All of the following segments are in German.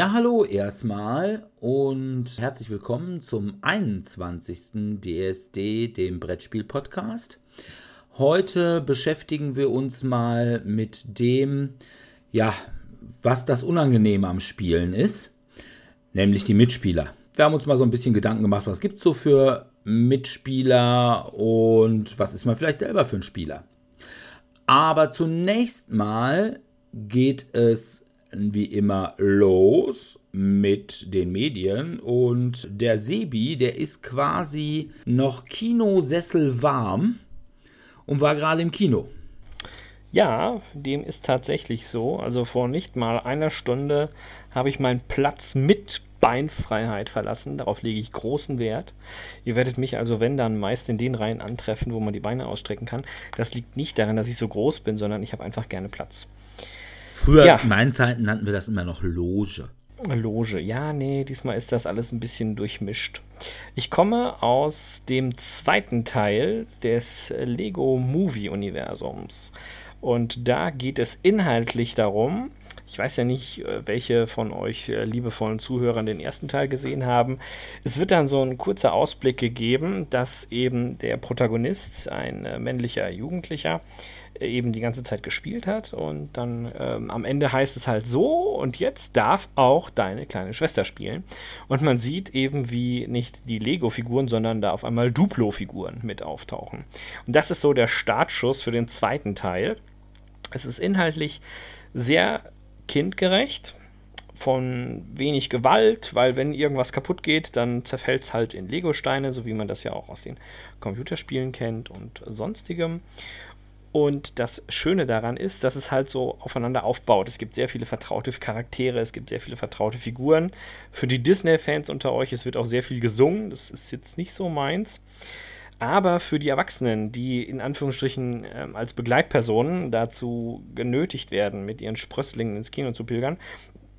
Ja, hallo erstmal und herzlich willkommen zum 21. DSD, dem Brettspiel-Podcast. Heute beschäftigen wir uns mal mit dem, ja, was das Unangenehme am Spielen ist, nämlich die Mitspieler. Wir haben uns mal so ein bisschen Gedanken gemacht, was gibt es so für Mitspieler und was ist man vielleicht selber für ein Spieler. Aber zunächst mal geht es wie immer los mit den Medien und der Sebi, der ist quasi noch Kinosessel warm und war gerade im Kino. Ja, dem ist tatsächlich so. Also vor nicht mal einer Stunde habe ich meinen Platz mit Beinfreiheit verlassen. Darauf lege ich großen Wert. Ihr werdet mich also, wenn dann, meist in den Reihen antreffen, wo man die Beine ausstrecken kann. Das liegt nicht daran, dass ich so groß bin, sondern ich habe einfach gerne Platz. Früher, Ja. in meinen Zeiten, nannten wir das immer noch Loge. Loge. Ja, nee, diesmal ist das alles ein bisschen durchmischt. Ich komme aus dem zweiten Teil des Lego Movie Universums. Und da geht es inhaltlich darum, ich weiß ja nicht, äh, welche von euch äh, liebevollen Zuhörern den ersten Teil gesehen haben. Es wird dann so ein kurzer Ausblick gegeben, dass eben der Protagonist, ein äh, männlicher Jugendlicher, eben die ganze Zeit gespielt hat und dann ähm, am Ende heißt es halt so und jetzt darf auch deine kleine Schwester spielen und man sieht eben wie nicht die Lego-Figuren, sondern da auf einmal Duplo-Figuren mit auftauchen und das ist so der Startschuss für den zweiten Teil. Es ist inhaltlich sehr kindgerecht, von wenig Gewalt, weil wenn irgendwas kaputt geht, dann zerfällt es halt in Lego-Steine, so wie man das ja auch aus den Computerspielen kennt und sonstigem. Und das Schöne daran ist, dass es halt so aufeinander aufbaut. Es gibt sehr viele vertraute Charaktere, es gibt sehr viele vertraute Figuren. Für die Disney-Fans unter euch, es wird auch sehr viel gesungen. Das ist jetzt nicht so meins. Aber für die Erwachsenen, die in Anführungsstrichen ähm, als Begleitpersonen dazu genötigt werden, mit ihren Sprösslingen ins Kino zu pilgern,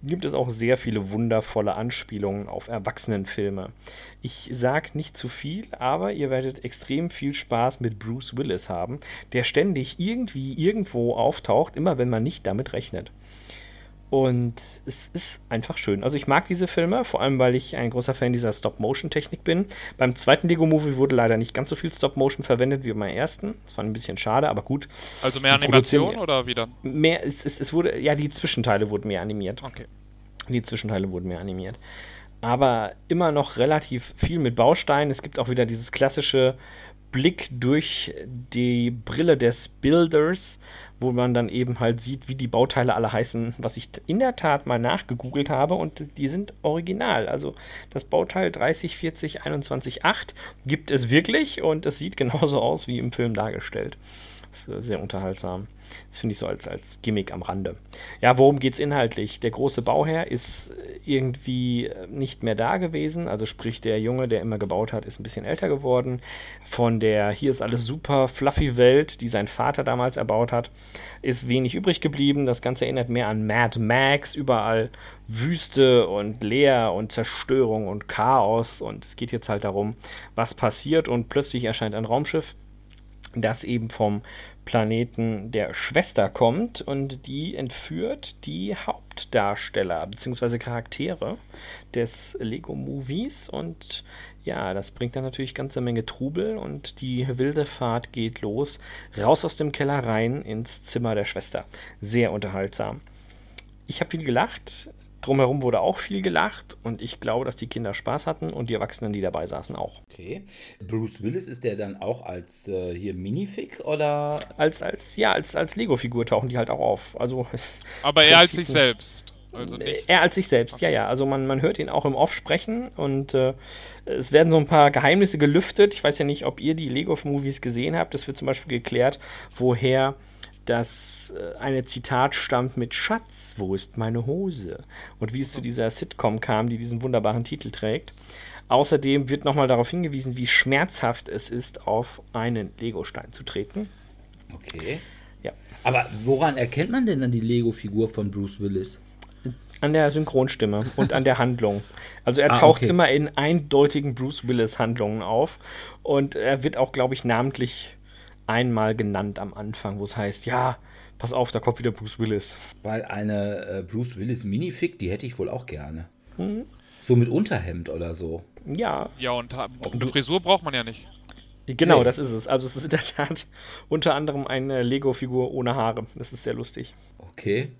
gibt es auch sehr viele wundervolle Anspielungen auf Erwachsenenfilme. Ich sag nicht zu viel, aber ihr werdet extrem viel Spaß mit Bruce Willis haben, der ständig irgendwie irgendwo auftaucht, immer wenn man nicht damit rechnet. Und es ist einfach schön. Also ich mag diese Filme, vor allem weil ich ein großer Fan dieser Stop-Motion-Technik bin. Beim zweiten Lego-Movie wurde leider nicht ganz so viel Stop-Motion verwendet wie beim ersten. Das war ein bisschen schade, aber gut. Also mehr Animation oder wie dann? Mehr, es, es, es wurde, ja, die Zwischenteile wurden mehr animiert. Okay. Die Zwischenteile wurden mehr animiert. Aber immer noch relativ viel mit Bausteinen. Es gibt auch wieder dieses klassische Blick durch die Brille des Builders, wo man dann eben halt sieht, wie die Bauteile alle heißen, was ich in der Tat mal nachgegoogelt habe und die sind original. Also das Bauteil 30, 40, 21, 8 gibt es wirklich und es sieht genauso aus wie im Film dargestellt. Das ist sehr unterhaltsam. Das finde ich so als, als Gimmick am Rande. Ja, worum geht es inhaltlich? Der große Bauherr ist irgendwie äh, nicht mehr da gewesen. Also sprich, der Junge, der immer gebaut hat, ist ein bisschen älter geworden. Von der hier ist alles super fluffy Welt, die sein Vater damals erbaut hat, ist wenig übrig geblieben. Das Ganze erinnert mehr an Mad Max. Überall Wüste und Leer und Zerstörung und Chaos. Und es geht jetzt halt darum, was passiert. Und plötzlich erscheint ein Raumschiff, das eben vom Planeten der Schwester kommt und die entführt die Hauptdarsteller bzw. Charaktere des Lego-Movies und ja, das bringt dann natürlich ganze Menge Trubel und die wilde Fahrt geht los, raus aus dem Keller rein ins Zimmer der Schwester. Sehr unterhaltsam. Ich habe viel gelacht, drumherum wurde auch viel gelacht und ich glaube, dass die Kinder Spaß hatten und die Erwachsenen, die dabei saßen, auch. Okay. Bruce Willis ist der dann auch als äh, hier Minifig oder? Als, als, ja, als, als Lego-Figur tauchen die halt auch auf. Also, Aber er als sich selbst. Also nicht. Er als sich selbst, ja, ja. Also man, man hört ihn auch im Off sprechen und äh, es werden so ein paar Geheimnisse gelüftet. Ich weiß ja nicht, ob ihr die Lego-Movies gesehen habt. Es wird zum Beispiel geklärt, woher das äh, eine Zitat stammt mit Schatz, wo ist meine Hose? Und wie es zu dieser Sitcom kam, die diesen wunderbaren Titel trägt. Außerdem wird nochmal darauf hingewiesen, wie schmerzhaft es ist, auf einen Legostein zu treten. Okay. Ja. Aber woran erkennt man denn dann die Lego-Figur von Bruce Willis? An der Synchronstimme und an der Handlung. Also er Ah, taucht okay. immer in eindeutigen Bruce Willis-Handlungen auf. Und er wird auch, glaube ich, namentlich einmal genannt am Anfang, wo es heißt, ja, pass auf, da kommt wieder Bruce Willis. Weil eine äh, Bruce Willis Minifig, die hätte ich wohl auch gerne. Hm. So mit Unterhemd oder so. Ja, Ja, und eine Frisur braucht man ja nicht. genau, Nee. das ist es. Also es ist in der Tat unter anderem eine Lego-Figur ohne Haare. Das ist sehr lustig. Okay.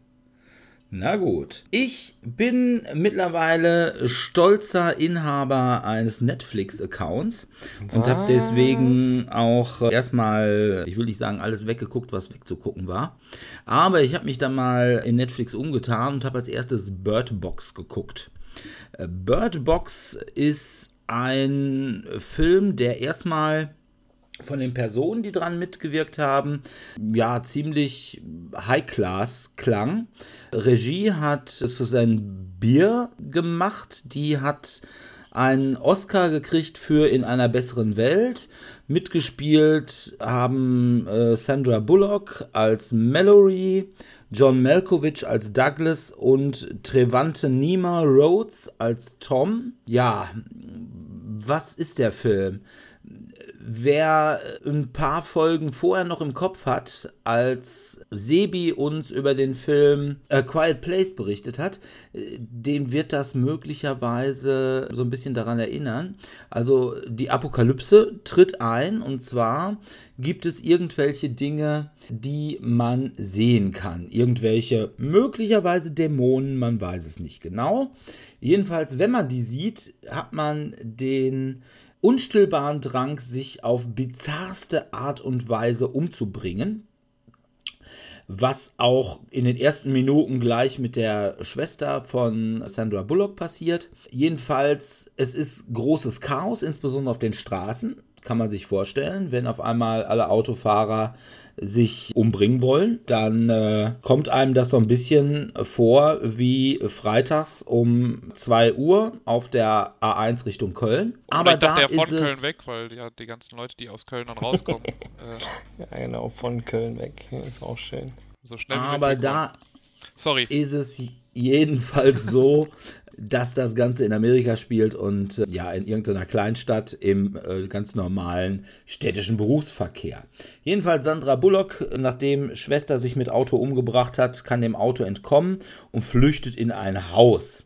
Na gut. Ich bin mittlerweile stolzer Inhaber eines Netflix-Accounts und habe deswegen auch äh, erstmal, ich will nicht sagen, alles weggeguckt, was wegzugucken war. Aber ich habe mich dann mal in Netflix umgetan und habe als erstes Bird Box geguckt. Äh, Bird Box ist ein Film, der erstmal von den Personen, die dran mitgewirkt haben, ja, ziemlich High-Class klang. Regie hat Susanne Bier gemacht, die hat einen Oscar gekriegt für In einer besseren Welt. Mitgespielt haben äh, Sandra Bullock als Mallory, John Malkovich als Douglas und Trevante Nima Rhodes als Tom. Ja, was ist der Film? Wer ein paar Folgen vorher noch im Kopf hat, als Sebi uns über den Film A Quiet Place berichtet hat, den wird das möglicherweise so ein bisschen daran erinnern. Also die Apokalypse tritt ein und zwar gibt es irgendwelche Dinge, die man sehen kann. Irgendwelche möglicherweise Dämonen, man weiß es nicht genau. Jedenfalls, wenn man die sieht, hat man den unstillbaren Drang, sich auf bizarrste Art und Weise umzubringen. Was auch in den ersten Minuten gleich mit der Schwester von Sandra Bullock passiert. Jedenfalls, es ist großes Chaos, insbesondere auf den Straßen. Kann man sich vorstellen, wenn auf einmal alle Autofahrer sich umbringen wollen, dann äh, kommt einem das so ein bisschen vor wie freitags um 2 Uhr auf der A1 Richtung Köln. Aber Vielleicht dachte da er von ist Köln es weg, weil ja die ganzen Leute, die aus Köln dann rauskommen, äh, Ja, genau, von Köln weg. Ist auch schön. so schnell aber da ist es jedenfalls so, dass das Ganze in Amerika spielt und äh, ja in irgendeiner Kleinstadt im äh, ganz normalen städtischen Berufsverkehr. Jedenfalls Sandra Bullock, nachdem Schwester sich mit Auto umgebracht hat, kann dem Auto entkommen und flüchtet in ein Haus.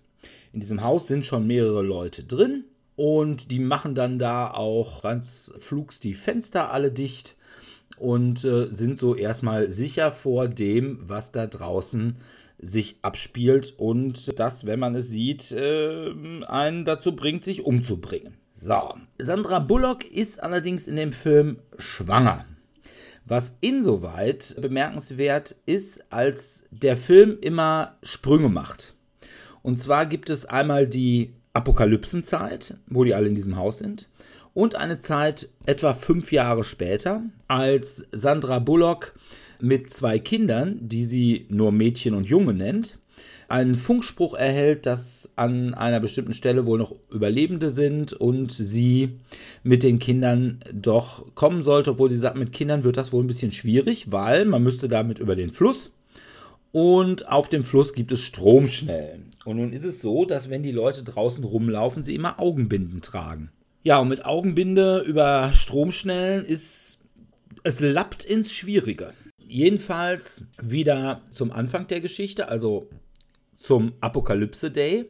In diesem Haus sind schon mehrere Leute drin und die machen dann da auch ganz flugs die Fenster alle dicht und äh, sind so erstmal sicher vor dem, was da draußen sich abspielt und das, wenn man es sieht, äh, einen dazu bringt, sich umzubringen. So, Sandra Bullock ist allerdings in dem Film schwanger. Was insoweit bemerkenswert ist, als der Film immer Sprünge macht. Und zwar gibt es einmal die Apokalypsenzeit, wo die alle in diesem Haus sind, und eine Zeit etwa fünf Jahre später, als Sandra Bullock mit zwei Kindern, die sie nur Mädchen und Junge nennt, einen Funkspruch erhält, dass an einer bestimmten Stelle wohl noch Überlebende sind und sie mit den Kindern doch kommen sollte, obwohl sie sagt, mit Kindern wird das wohl ein bisschen schwierig, weil man müsste damit über den Fluss und auf dem Fluss gibt es Stromschnellen. Und nun ist es so, dass wenn die Leute draußen rumlaufen, sie immer Augenbinden tragen. Ja, und mit Augenbinde über Stromschnellen ist Es lappt ins Schwierige. Jedenfalls wieder zum Anfang der Geschichte, also zum Apokalypse Day,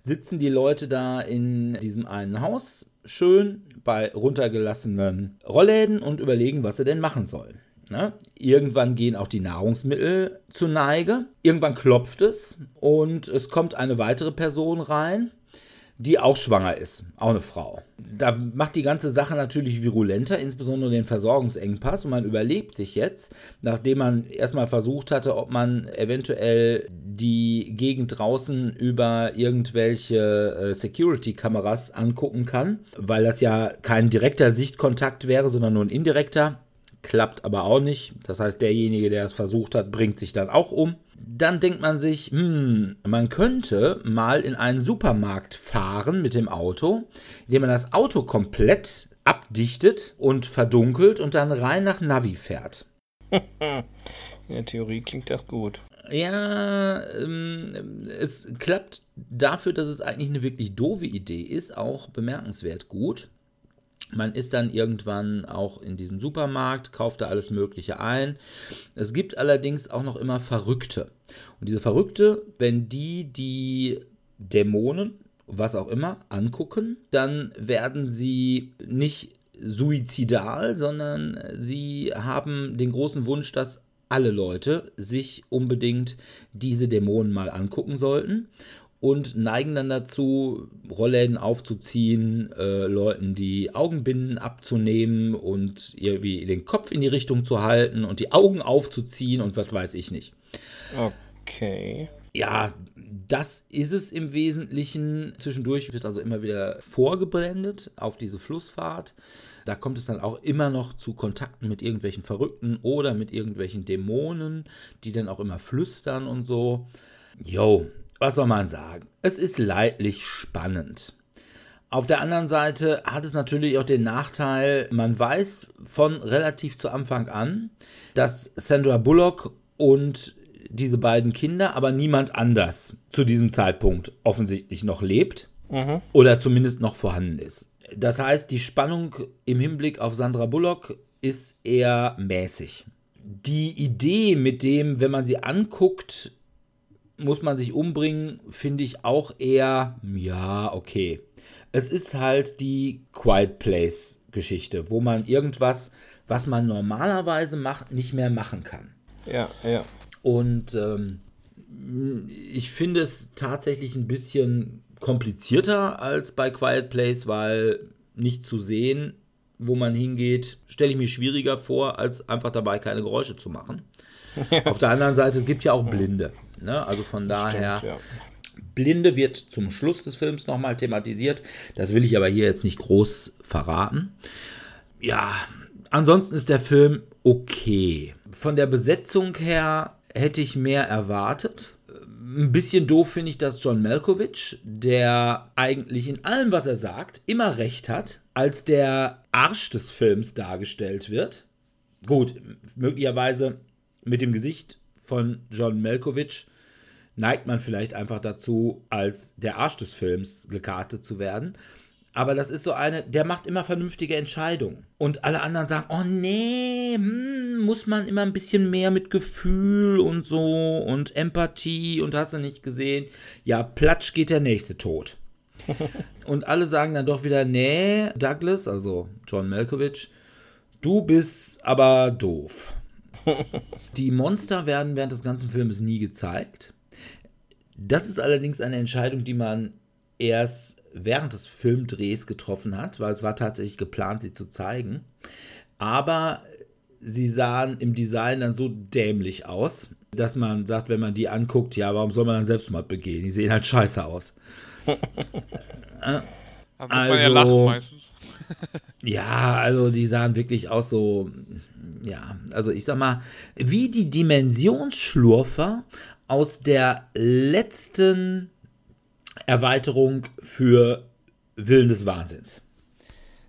sitzen die Leute da in diesem einen Haus, schön bei runtergelassenen Rollläden und überlegen, was sie denn machen sollen. Ne? Irgendwann gehen auch die Nahrungsmittel zu Neige. Irgendwann klopft es und es kommt eine weitere Person rein, die auch schwanger ist. Auch eine Frau. Da macht die ganze Sache natürlich virulenter, insbesondere den Versorgungsengpass. Und man überlegt sich jetzt, nachdem man erstmal versucht hatte, ob man eventuell die Gegend draußen über irgendwelche äh, Security-Kameras angucken kann, weil das ja kein direkter Sichtkontakt wäre, sondern nur ein indirekter klappt aber auch nicht. Das heißt, derjenige, der es versucht hat, bringt sich dann auch um. Dann denkt man sich, hm, man könnte mal in einen Supermarkt fahren mit dem Auto, indem man das Auto komplett abdichtet und verdunkelt und dann rein nach Navi fährt. In der Theorie klingt das gut. Ja, ähm, es klappt dafür, dass es eigentlich eine wirklich doofe Idee ist, auch bemerkenswert gut. Man ist dann irgendwann auch in diesem Supermarkt, kauft da alles Mögliche ein. Es gibt allerdings auch noch immer Verrückte. Und diese Verrückte, wenn die die Dämonen, was auch immer, angucken, dann werden sie nicht suizidal, sondern sie haben den großen Wunsch, dass alle Leute sich unbedingt diese Dämonen mal angucken sollten und neigen dann dazu, Rollläden aufzuziehen, äh, Leuten die Augenbinden abzunehmen und irgendwie den Kopf in die Richtung zu halten und die Augen aufzuziehen und was weiß ich nicht. Okay. Ja, das ist es im Wesentlichen. Zwischendurch wird also immer wieder vorgeblendet auf diese Flussfahrt. Da kommt es dann auch immer noch zu Kontakten mit irgendwelchen Verrückten oder mit irgendwelchen Dämonen, die dann auch immer flüstern und so. Jo, was soll man sagen? Es ist leidlich spannend. Auf der anderen Seite hat es natürlich auch den Nachteil, man weiß von relativ zu Anfang an, dass Sandra Bullock und diese beiden Kinder, aber niemand anders zu diesem Zeitpunkt offensichtlich noch lebt Mhm. oder zumindest noch vorhanden ist. Das heißt, die Spannung im Hinblick auf Sandra Bullock ist eher mäßig. Die Idee mit dem, wenn man sie anguckt, muss man sich umbringen, finde ich auch eher, ja, okay. Es ist halt die Quiet Place Geschichte, wo man irgendwas, was man normalerweise macht, nicht mehr machen kann. Ja, ja. Und ähm, ich finde es tatsächlich ein bisschen komplizierter als bei Quiet Place, weil nicht zu sehen, wo man hingeht, stelle ich mir schwieriger vor, als einfach dabei keine Geräusche zu machen. Auf der anderen Seite, es gibt ja auch Blinde. Ne? Also von daher, Stimmt, ja. Blinde wird zum Schluss des Films nochmal thematisiert. Das will ich aber hier jetzt nicht groß verraten. Ja, ansonsten ist der Film okay. Von der Besetzung her hätte ich mehr erwartet. Ein bisschen doof finde ich, dass John Malkovich, der eigentlich in allem, was er sagt, immer recht hat, als der Arsch des Films dargestellt wird. Gut, möglicherweise mit dem Gesicht von John Malkovich neigt man vielleicht einfach dazu, als der Arsch des Films gecastet zu werden. Aber das ist so eine, der macht immer vernünftige Entscheidungen. Und alle anderen sagen, oh nee, hm, muss man immer ein bisschen mehr mit Gefühl und so und Empathie und hast du nicht gesehen. Ja, platsch geht der nächste tot. und alle sagen dann doch wieder, nee, Douglas, also John Malkovich, du bist aber doof. Die Monster werden während des ganzen Filmes nie gezeigt. Das ist allerdings eine Entscheidung, die man erst während des Filmdrehs getroffen hat, weil es war tatsächlich geplant, sie zu zeigen. Aber sie sahen im Design dann so dämlich aus, dass man sagt, wenn man die anguckt, ja, warum soll man dann Selbstmord begehen? Die sehen halt scheiße aus. Ja Also- lachen meistens. Ja, also die sahen wirklich aus so, ja, also ich sag mal, wie die Dimensionsschlurfer aus der letzten Erweiterung für Willen des Wahnsinns.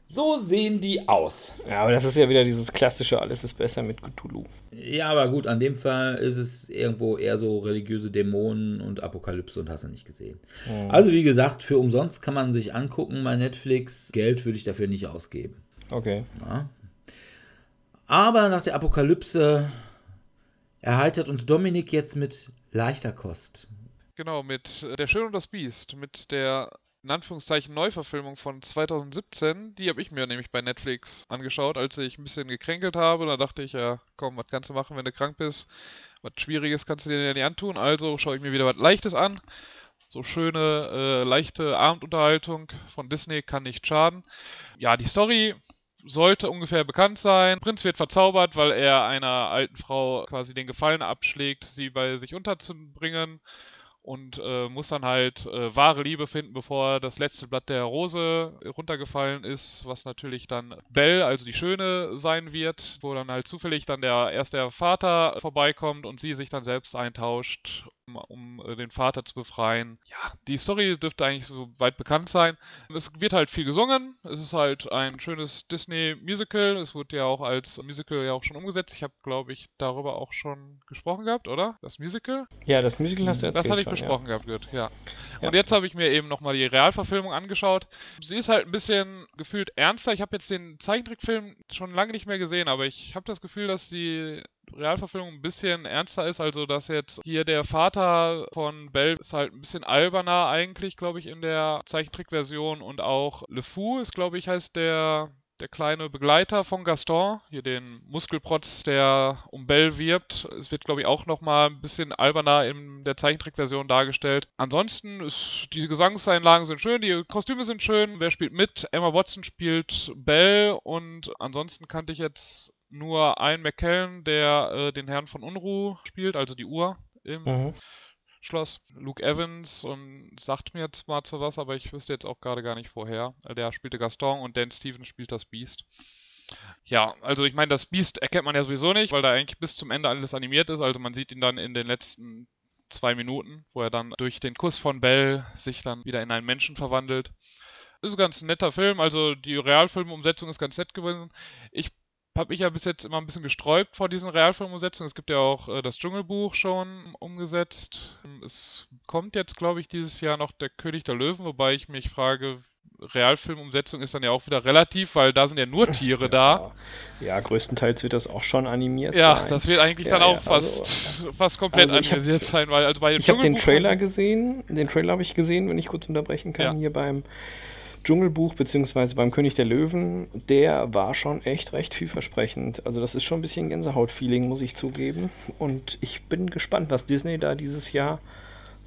So sehen die aus. Ja, aber das ist ja wieder dieses klassische, alles ist besser mit Cthulhu. Ja, aber gut, an dem Fall ist es irgendwo eher so religiöse Dämonen und Apokalypse und hast du nicht gesehen. Also wie gesagt, für umsonst kann man sich angucken bei Netflix. Geld würde ich dafür nicht ausgeben. Okay. Ja. Aber nach der Apokalypse erheitert uns Dominik jetzt mit leichter Kost. Genau, mit Der Schön und das Biest, mit der in Anführungszeichen Neuverfilmung von 2017. Die habe ich mir nämlich bei Netflix angeschaut, als ich ein bisschen gekränkelt habe. Da dachte ich, ja, komm, was kannst du machen, wenn du krank bist? Was Schwieriges kannst du dir ja nicht antun. Also schaue ich mir wieder was Leichtes an. So schöne, äh, leichte Abendunterhaltung von Disney kann nicht schaden. Ja, die Story sollte ungefähr bekannt sein. Prinz wird verzaubert, weil er einer alten Frau quasi den Gefallen abschlägt, sie bei sich unterzubringen und äh, muss dann halt äh, wahre Liebe finden, bevor das letzte Blatt der Rose runtergefallen ist, was natürlich dann Belle, also die Schöne, sein wird, wo dann halt zufällig dann der erst der Vater vorbeikommt und sie sich dann selbst eintauscht um äh, den Vater zu befreien. Ja, die Story dürfte eigentlich so weit bekannt sein. Es wird halt viel gesungen. Es ist halt ein schönes Disney-Musical. Es wurde ja auch als Musical ja auch schon umgesetzt. Ich habe, glaube ich, darüber auch schon gesprochen gehabt, oder? Das Musical? Ja, das Musical hast du erzählt. Das hatte ich schon, besprochen ja. gehabt, gut, ja. Und jetzt habe ich mir eben nochmal die Realverfilmung angeschaut. Sie ist halt ein bisschen gefühlt ernster. Ich habe jetzt den Zeichentrickfilm schon lange nicht mehr gesehen, aber ich habe das Gefühl, dass die Realverfilmung ein bisschen ernster ist, also dass jetzt hier der Vater von Belle ist halt ein bisschen alberner eigentlich, glaube ich, in der Zeichentrickversion und auch Le Fou ist, glaube ich, heißt der der kleine Begleiter von Gaston, hier den Muskelprotz, der um Belle wirbt. Es wird, glaube ich, auch nochmal ein bisschen alberner in der Zeichentrickversion dargestellt. Ansonsten ist, die Gesangseinlagen sind schön, die Kostüme sind schön. Wer spielt mit? Emma Watson spielt Belle und ansonsten kannte ich jetzt nur einen McKellen, der äh, den Herrn von Unruh spielt, also die Uhr im Mhm. Schloss. Luke Evans und sagt mir jetzt mal zwar was, aber ich wüsste jetzt auch gerade gar nicht vorher. Der spielte Gaston und Dan Stevens spielt das Beast. Ja, also ich meine, das Beast erkennt man ja sowieso nicht, weil da eigentlich bis zum Ende alles animiert ist. Also man sieht ihn dann in den letzten zwei Minuten, wo er dann durch den Kuss von Belle sich dann wieder in einen Menschen verwandelt. Ist ein ganz netter Film, also die Realfilmumsetzung ist ganz nett gewesen. Ich habe mich ja bis jetzt immer ein bisschen gesträubt vor diesen Realfilmumsetzungen. Es gibt ja auch äh, das Dschungelbuch schon umgesetzt. Es kommt jetzt, glaube ich, dieses Jahr noch der König der Löwen, wobei ich mich frage, Realfilmumsetzung ist dann ja auch wieder relativ, weil da sind ja nur Tiere da. Ja, größtenteils wird das auch schon animiert Ja, sein. das wird eigentlich Ja, dann auch ja, fast, also, fast komplett also ich hab- animiert sein, weil also bei dem Ich habe den Trailer gesehen. Den Trailer habe ich gesehen, wenn ich kurz unterbrechen kann, Ja. hier beim Dschungelbuch beziehungsweise beim König der Löwen. Der war schon echt recht vielversprechend. Also das ist schon ein bisschen Gänsehaut-Feeling, muss ich zugeben. Und ich bin gespannt, was Disney da dieses Jahr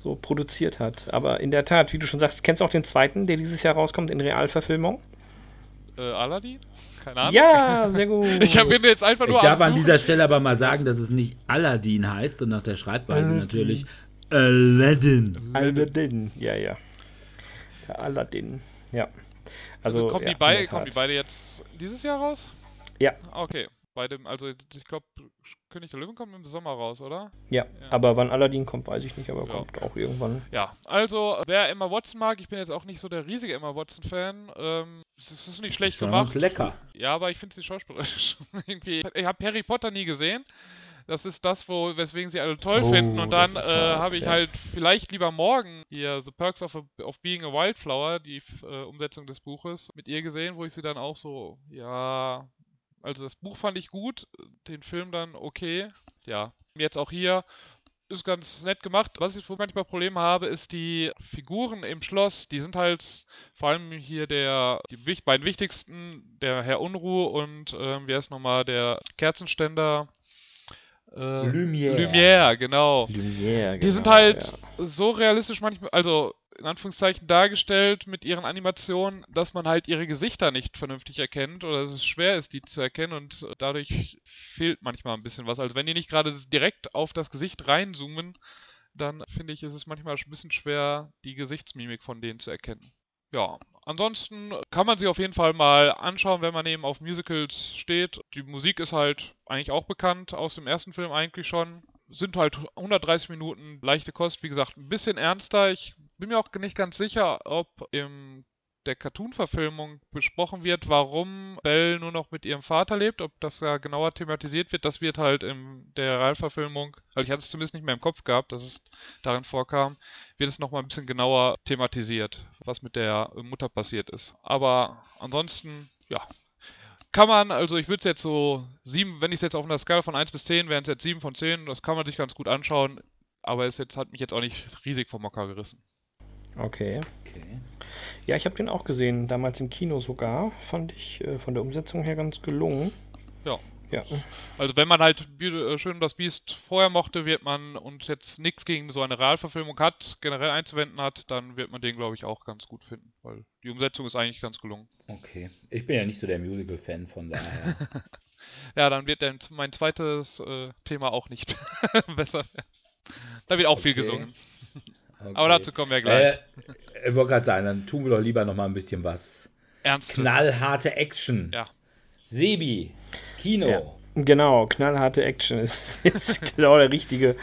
so produziert hat. Aber in der Tat, wie du schon sagst, kennst du auch den zweiten, der dieses Jahr rauskommt in Realverfilmung? Äh, Aladdin? Keine Ahnung. Ja, sehr gut. Ich habe mir jetzt einfach Ich nur darf am an dieser Stelle aber mal sagen, dass es nicht Aladdin heißt und nach der Schreibweise Aladdin. natürlich Aladdin. Aladdin, ja, ja. Der Aladdin, ja. Also, Also, kommen, ja, die bei, in der kommen die beide jetzt dieses Jahr raus? Ja. Ah, Okay. Bei dem, also ich glaube, König der Löwen kommt im Sommer raus, oder? Ja, aber wann Aladdin kommt, weiß ich nicht, aber Ja. kommt auch irgendwann. Ja, also wer Emma Watson mag, ich bin jetzt auch nicht so der riesige Emma Watson-Fan. Ähm, es ist es ist nicht schlecht gemacht. uns lecker. Ja, aber ich finde sie schauspielerisch irgendwie. Ich habe Harry Potter nie gesehen. Das ist das, wo, weswegen sie alle toll Oh, finden. Und dann äh, habe ich ja. halt vielleicht lieber morgen hier The Perks of, a, of Being a Wildflower, die äh, Umsetzung des Buches, mit ihr gesehen, wo ich sie dann auch so, ja, also das Buch fand ich gut, den Film dann okay. Ja, jetzt auch hier ist ganz nett gemacht. Was ich wo manchmal Probleme habe, ist die Figuren im Schloss. Die sind halt vor allem hier der die beiden wichtigsten, der Herr Unruh und ähm, wer ist nochmal der Kerzenständer? Äh, Lumière. Lumière, genau. Lumière, Die sind genau, halt ja. so realistisch manchmal, also in Anführungszeichen dargestellt mit ihren Animationen, dass man halt ihre Gesichter nicht vernünftig erkennt oder dass es schwer ist, die zu erkennen und dadurch fehlt manchmal ein bisschen was. Also wenn die nicht gerade direkt auf das Gesicht reinzoomen, dann finde ich, ist es manchmal ein bisschen schwer, die Gesichtsmimik von denen zu erkennen. Ja, ansonsten kann man sie auf jeden Fall mal anschauen, wenn man eben auf Musicals steht. Die Musik ist halt eigentlich auch bekannt, aus dem ersten Film eigentlich schon. Sind halt 130 Minuten leichte Kost, wie gesagt, ein bisschen ernster. Ich bin mir auch nicht ganz sicher, ob im der Cartoon-Verfilmung besprochen wird, warum Belle nur noch mit ihrem Vater lebt, ob das ja genauer thematisiert wird, das wird halt in der Realverfilmung, also ich hatte es zumindest nicht mehr im Kopf gehabt, dass es darin vorkam, wird es nochmal ein bisschen genauer thematisiert, was mit der Mutter passiert ist. Aber ansonsten, ja, kann man, also ich würde es jetzt so sieben, wenn ich es jetzt auf einer Skala von 1 bis 10, wären es jetzt 7 von 10, das kann man sich ganz gut anschauen, aber es jetzt, hat mich jetzt auch nicht riesig vom Mocker gerissen. Okay. Okay. Ja, ich habe den auch gesehen, damals im Kino sogar. Fand ich äh, von der Umsetzung her ganz gelungen. Ja. Ja. Also wenn man halt äh, Schön das Biest vorher mochte, wird man und jetzt nichts gegen so eine Realverfilmung hat, generell einzuwenden hat, dann wird man den, glaube ich, auch ganz gut finden, weil die Umsetzung ist eigentlich ganz gelungen. Okay. Ich bin ja nicht so der Musical-Fan, von daher. Ja, dann wird mein zweites äh, Thema auch nicht besser werden. Da wird auch viel Okay. gesungen. Okay. Aber dazu kommen wir gleich. Äh, ich wollte gerade sagen, dann tun wir doch lieber noch mal ein bisschen was. Ernstes. Knallharte Action. Ja. Sebi, Kino. Ja. Genau, knallharte Action ist, ist genau der richtige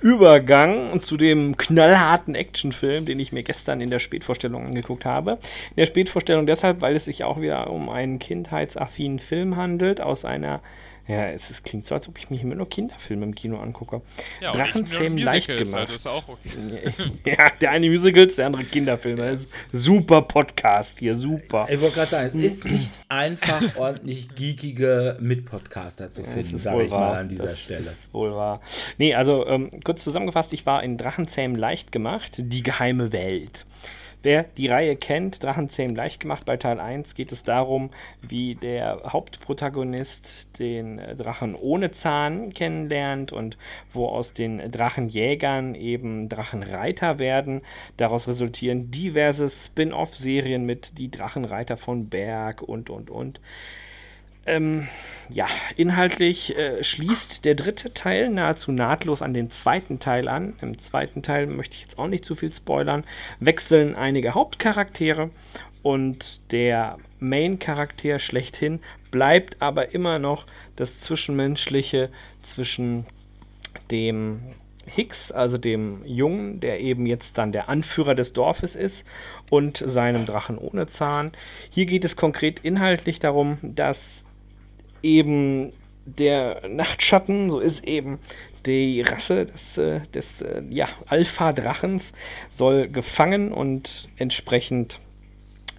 Übergang zu dem knallharten Actionfilm, den ich mir gestern in der Spätvorstellung angeguckt habe. In der Spätvorstellung deshalb, weil es sich auch wieder um einen kindheitsaffinen Film handelt, aus einer, ja, es, es klingt so, als ob ich mich immer nur Kinderfilme im Kino angucke. Ja, Drachenzähmen leicht Musicals, gemacht. Also ist auch okay. ja, der eine Musicals, der andere Kinderfilm. Das ist super Podcast hier, super. Ich wollte gerade sagen, es ist nicht einfach, ordentlich geekige Mitpodcaster zu finden, sage wohl ich wahr. mal an dieser das Stelle. Ist wohl wahr. Nee, also ähm, kurz zusammengefasst, ich war in Drachenzähmen leicht gemacht, die geheime Welt. Wer die Reihe kennt, Drachenzähmen leicht gemacht, bei Teil 1 geht es darum, wie der Hauptprotagonist den Drachen ohne Zahn kennenlernt und wo aus den Drachenjägern eben Drachenreiter werden. Daraus resultieren diverse Spin-off-Serien mit die Drachenreiter von Berg und, und, und. Ähm, ja, inhaltlich äh, schließt der dritte Teil nahezu nahtlos an den zweiten Teil an. Im zweiten Teil möchte ich jetzt auch nicht zu viel spoilern. Wechseln einige Hauptcharaktere und der Main-Charakter schlechthin bleibt aber immer noch das Zwischenmenschliche zwischen dem Hicks, also dem Jungen, der eben jetzt dann der Anführer des Dorfes ist, und seinem Drachen ohne Zahn. Hier geht es konkret inhaltlich darum, dass eben der Nachtschatten, so ist eben die Rasse des, äh, des äh, ja, Alpha-Drachens, soll gefangen und entsprechend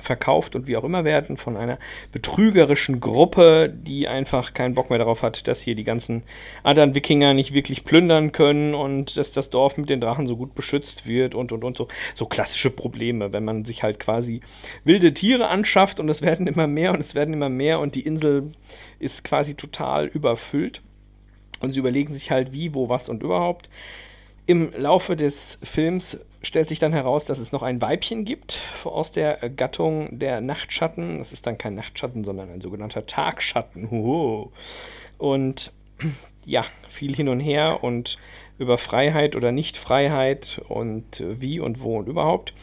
verkauft und wie auch immer werden von einer betrügerischen Gruppe, die einfach keinen Bock mehr darauf hat, dass hier die ganzen anderen Wikinger nicht wirklich plündern können und dass das Dorf mit den Drachen so gut beschützt wird und und und so. So klassische Probleme, wenn man sich halt quasi wilde Tiere anschafft und es werden immer mehr und es werden immer mehr und die Insel ist quasi total überfüllt. Und sie überlegen sich halt wie, wo, was und überhaupt. Im Laufe des Films stellt sich dann heraus, dass es noch ein Weibchen gibt aus der Gattung der Nachtschatten. Das ist dann kein Nachtschatten, sondern ein sogenannter Tagschatten. Huhu. Und ja, viel hin und her und über Freiheit oder Nicht-Freiheit und wie und wo und überhaupt.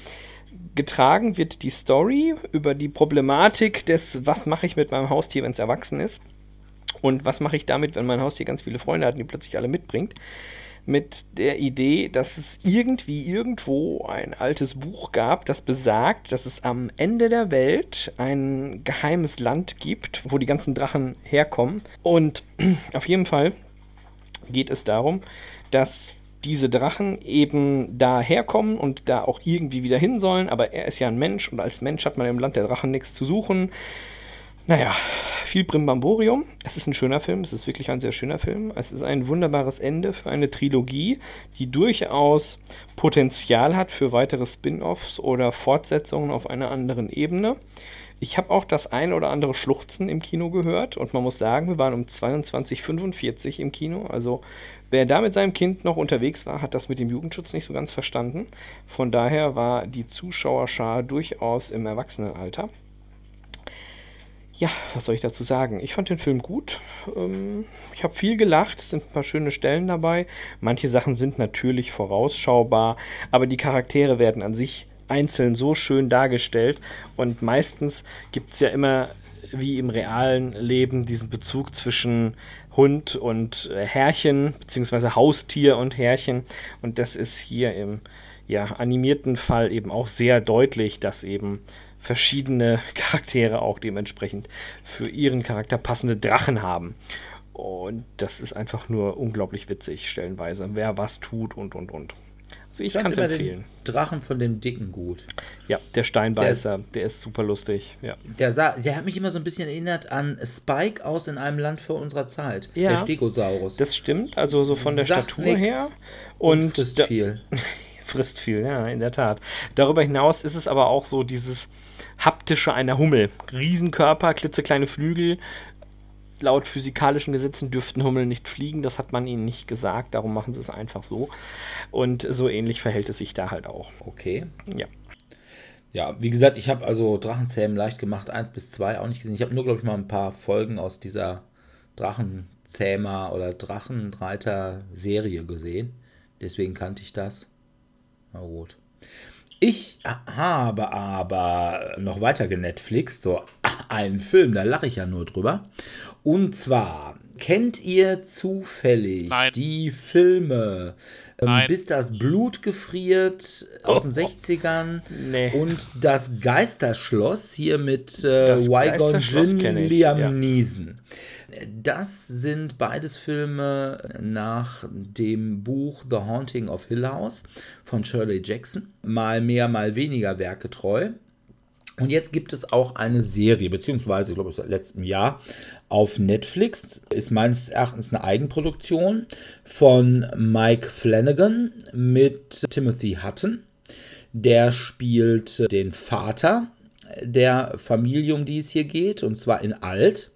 Getragen wird die Story über die Problematik des, was mache ich mit meinem Haustier, wenn es erwachsen ist. Und was mache ich damit, wenn mein Haustier ganz viele Freunde hat und die plötzlich alle mitbringt? Mit der Idee, dass es irgendwie irgendwo ein altes Buch gab, das besagt, dass es am Ende der Welt ein geheimes Land gibt, wo die ganzen Drachen herkommen. Und auf jeden Fall geht es darum, dass diese Drachen eben da herkommen und da auch irgendwie wieder hin sollen, aber er ist ja ein Mensch und als Mensch hat man im Land der Drachen nichts zu suchen. Naja, viel Brimbamborium. Es ist ein schöner Film, es ist wirklich ein sehr schöner Film. Es ist ein wunderbares Ende für eine Trilogie, die durchaus Potenzial hat für weitere Spin-offs oder Fortsetzungen auf einer anderen Ebene. Ich habe auch das ein oder andere Schluchzen im Kino gehört und man muss sagen, wir waren um 22.45 im Kino. Also wer da mit seinem Kind noch unterwegs war, hat das mit dem Jugendschutz nicht so ganz verstanden. Von daher war die Zuschauerschar durchaus im Erwachsenenalter. Ja, was soll ich dazu sagen? Ich fand den Film gut. Ähm, ich habe viel gelacht, es sind ein paar schöne Stellen dabei. Manche Sachen sind natürlich vorausschaubar, aber die Charaktere werden an sich einzeln so schön dargestellt. Und meistens gibt es ja immer, wie im realen Leben, diesen Bezug zwischen Hund und äh, Herrchen, beziehungsweise Haustier und Herrchen. Und das ist hier im ja, animierten Fall eben auch sehr deutlich, dass eben verschiedene Charaktere auch dementsprechend für ihren Charakter passende Drachen haben. Und das ist einfach nur unglaublich witzig, stellenweise, wer was tut und und und. Also ich kann es immer den empfehlen. Drachen von dem Dicken gut. Ja, der Steinbeißer, der ist, super lustig. Ja. Der, sah, der hat mich immer so ein bisschen erinnert an Spike aus in einem Land vor unserer Zeit. Ja. Der Stegosaurus. Das stimmt, also so von der Sagt Statur her. und Und frisst da- viel. frisst viel, ja, in der Tat. Darüber hinaus ist es aber auch so dieses haptische einer Hummel. Riesenkörper, klitzekleine Flügel. Laut physikalischen Gesetzen dürften Hummeln nicht fliegen, das hat man ihnen nicht gesagt, darum machen sie es einfach so. Und so ähnlich verhält es sich da halt auch. Okay. Ja. Ja, wie gesagt, ich habe also Drachenzähmen leicht gemacht, 1 bis 2 auch nicht gesehen. Ich habe nur, glaube ich, mal ein paar Folgen aus dieser Drachenzähmer oder Drachenreiter-Serie gesehen. Deswegen kannte ich das. Na gut. Ich habe aber noch weiter genetflixt, so einen Film, da lache ich ja nur drüber. Und zwar, kennt ihr zufällig Nein. die Filme ähm, Nein. Bis das Blut gefriert aus den 60ern Nee. und das Geisterschloss hier mit äh, kenn ich, Liam ja. Neeson. Das sind beides Filme nach dem Buch The Haunting of Hill House von Shirley Jackson. Mal mehr, mal weniger werketreu. Und jetzt gibt es auch eine Serie, beziehungsweise, ich glaube, seit letztem Jahr auf Netflix. Ist meines Erachtens eine Eigenproduktion von Mike Flanagan mit Timothy Hutton. Der spielt den Vater der Familie, um die es hier geht, und zwar in Alt.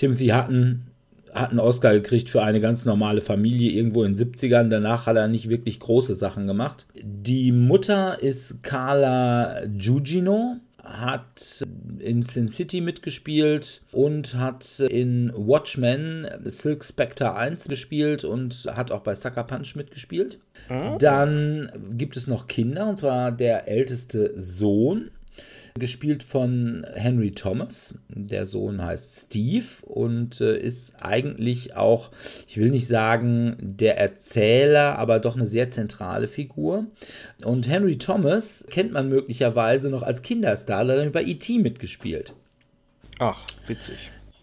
Timothy Hutton hat einen Oscar gekriegt für eine ganz normale Familie irgendwo in den 70ern. Danach hat er nicht wirklich große Sachen gemacht. Die Mutter ist Carla Gugino, hat in Sin City mitgespielt und hat in Watchmen Silk Spectre 1 gespielt und hat auch bei Sucker Punch mitgespielt. Dann gibt es noch Kinder, und zwar der älteste Sohn, gespielt von Henry Thomas. Der Sohn heißt Steve und äh, ist eigentlich auch, ich will nicht sagen der Erzähler, aber doch eine sehr zentrale Figur. Und Henry Thomas kennt man möglicherweise noch als Kinderstar, da hat er bei E.T. mitgespielt. Ach, witzig.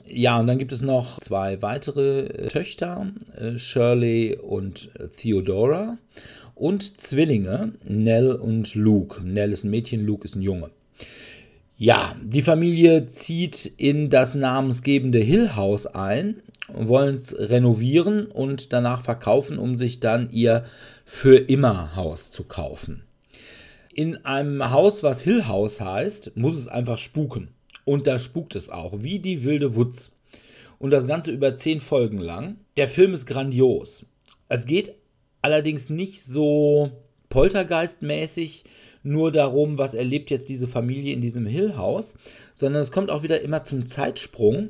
Ja, und dann gibt es noch zwei weitere äh, Töchter, äh, Shirley und Theodora. Und Zwillinge, Nell und Luke. Nell ist ein Mädchen, Luke ist ein Junge. Ja, die Familie zieht in das namensgebende Hill House ein, wollen es renovieren und danach verkaufen, um sich dann ihr für immer Haus zu kaufen. In einem Haus, was Hill House heißt, muss es einfach spuken. Und da spukt es auch, wie die wilde Wutz. Und das Ganze über zehn Folgen lang. Der Film ist grandios. Es geht allerdings nicht so poltergeistmäßig nur darum, was erlebt jetzt diese Familie in diesem Hill House, sondern es kommt auch wieder immer zum Zeitsprung.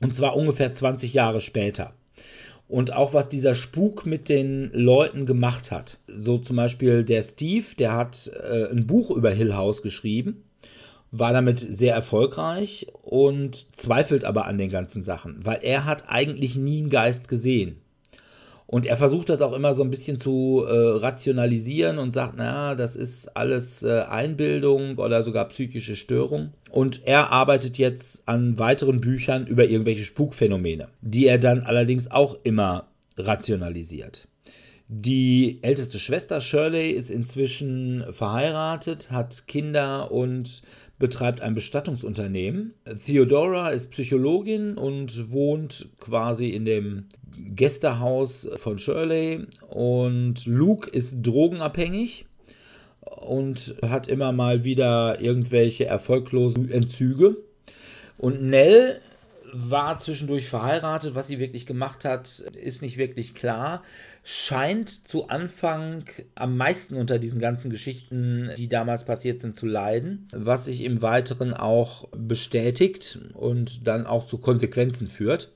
Und zwar ungefähr 20 Jahre später. Und auch was dieser Spuk mit den Leuten gemacht hat. So zum Beispiel der Steve, der hat äh, ein Buch über Hill House geschrieben, war damit sehr erfolgreich und zweifelt aber an den ganzen Sachen, weil er hat eigentlich nie einen Geist gesehen. Und er versucht das auch immer so ein bisschen zu äh, rationalisieren und sagt, na, das ist alles äh, Einbildung oder sogar psychische Störung. Und er arbeitet jetzt an weiteren Büchern über irgendwelche Spukphänomene, die er dann allerdings auch immer rationalisiert. Die älteste Schwester Shirley ist inzwischen verheiratet, hat Kinder und betreibt ein Bestattungsunternehmen. Theodora ist Psychologin und wohnt quasi in dem Gästehaus von Shirley. Und Luke ist drogenabhängig und hat immer mal wieder irgendwelche erfolglosen Entzüge. Und Nell war zwischendurch verheiratet. Was sie wirklich gemacht hat, ist nicht wirklich klar. Scheint zu Anfang am meisten unter diesen ganzen Geschichten, die damals passiert sind, zu leiden. Was sich im Weiteren auch bestätigt und dann auch zu Konsequenzen führt.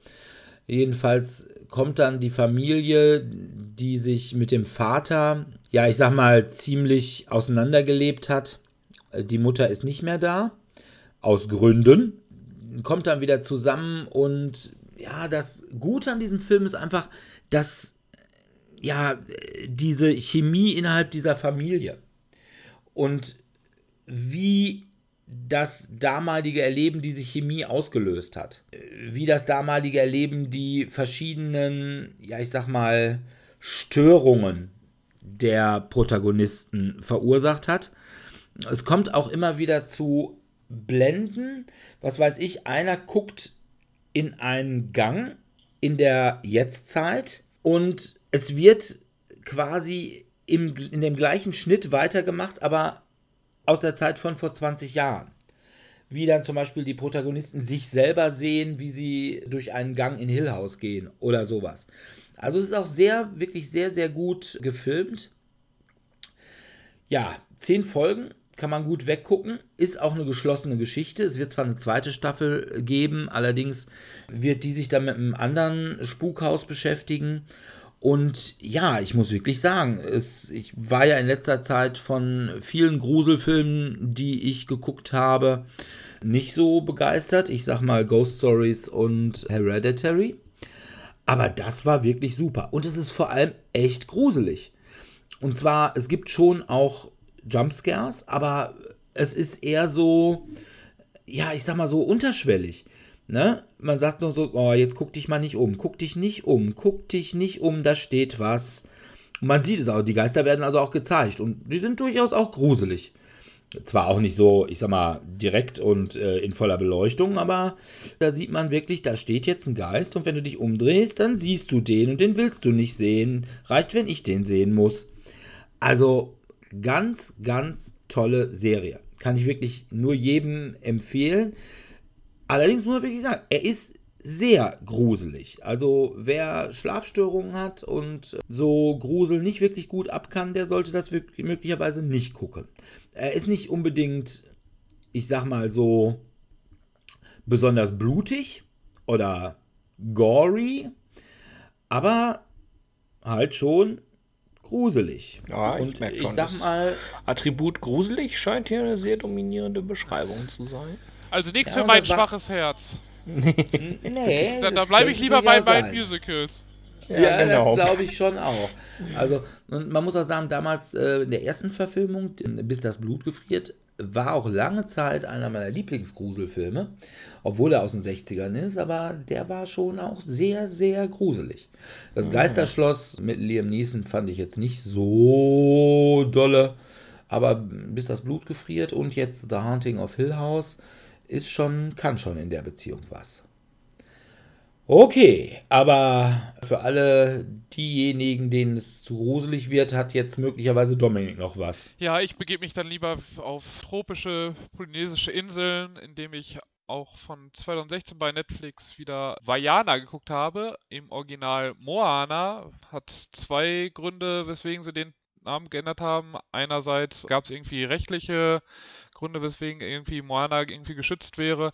Jedenfalls kommt dann die Familie, die sich mit dem Vater, ja, ich sag mal, ziemlich auseinandergelebt hat. Die Mutter ist nicht mehr da, aus Gründen kommt dann wieder zusammen und ja, das Gute an diesem Film ist einfach, dass ja, diese Chemie innerhalb dieser Familie und wie das damalige Erleben diese Chemie ausgelöst hat. Wie das damalige Erleben die verschiedenen, ja, ich sag mal, Störungen, der Protagonisten verursacht hat. Es kommt auch immer wieder zu Blenden. Was weiß ich, einer guckt in einen Gang in der Jetztzeit und es wird quasi im, in dem gleichen Schnitt weitergemacht, aber aus der Zeit von vor 20 Jahren. Wie dann zum Beispiel die Protagonisten sich selber sehen, wie sie durch einen Gang in Hill House gehen oder sowas. Also es ist auch sehr, wirklich sehr, sehr gut gefilmt. Ja, zehn Folgen kann man gut weggucken. Ist auch eine geschlossene Geschichte. Es wird zwar eine zweite Staffel geben, allerdings wird die sich dann mit einem anderen Spukhaus beschäftigen. Und ja, ich muss wirklich sagen, es, ich war ja in letzter Zeit von vielen Gruselfilmen, die ich geguckt habe, nicht so begeistert. Ich sag mal Ghost Stories und Hereditary. Aber das war wirklich super. Und es ist vor allem echt gruselig. Und zwar, es gibt schon auch Jumpscares, aber es ist eher so, ja, ich sag mal so unterschwellig. Ne? Man sagt nur so, oh, jetzt guck dich mal nicht um, guck dich nicht um, guck dich nicht um, da steht was. Und man sieht es auch, die Geister werden also auch gezeigt und die sind durchaus auch gruselig. Zwar auch nicht so, ich sag mal, direkt und äh, in voller Beleuchtung, aber da sieht man wirklich, da steht jetzt ein Geist und wenn du dich umdrehst, dann siehst du den und den willst du nicht sehen. Reicht, wenn ich den sehen muss. Also ganz, ganz tolle Serie. Kann ich wirklich nur jedem empfehlen. Allerdings muss man wirklich sagen, er ist sehr gruselig. Also wer Schlafstörungen hat und so Grusel nicht wirklich gut ab kann, der sollte das wirklich, möglicherweise nicht gucken. Er ist nicht unbedingt, ich sag mal so, besonders blutig oder gory, aber halt schon gruselig. Ja, ich und ich schon, sag mal, Attribut gruselig scheint hier eine sehr dominierende Beschreibung zu sein. Also nichts Ja, für mein schwaches Herz. nee, Da, da bleibe ich lieber bei sein. Musicals. Ja, genau. das glaube ich schon auch. Also, und man muss auch sagen, damals äh, in der ersten Verfilmung, bis das Blut gefriert, war auch lange Zeit einer meiner Lieblingsgruselfilme, obwohl er aus den 60ern ist, aber der war schon auch sehr, sehr gruselig. Das Geisterschloss mit Liam Neeson fand ich jetzt nicht so dolle, aber bis das Blut gefriert und jetzt The Haunting of Hill House ist schon, kann schon in der Beziehung was. Okay, aber für alle diejenigen, denen es zu gruselig wird, hat jetzt möglicherweise Dominik noch was. Ja, ich begebe mich dann lieber auf tropische polynesische Inseln, indem ich auch von 2016 bei Netflix wieder Vajana geguckt habe. Im Original Moana hat zwei Gründe, weswegen sie den Namen geändert haben. Einerseits gab es irgendwie rechtliche Gründe, weswegen irgendwie Moana irgendwie geschützt wäre.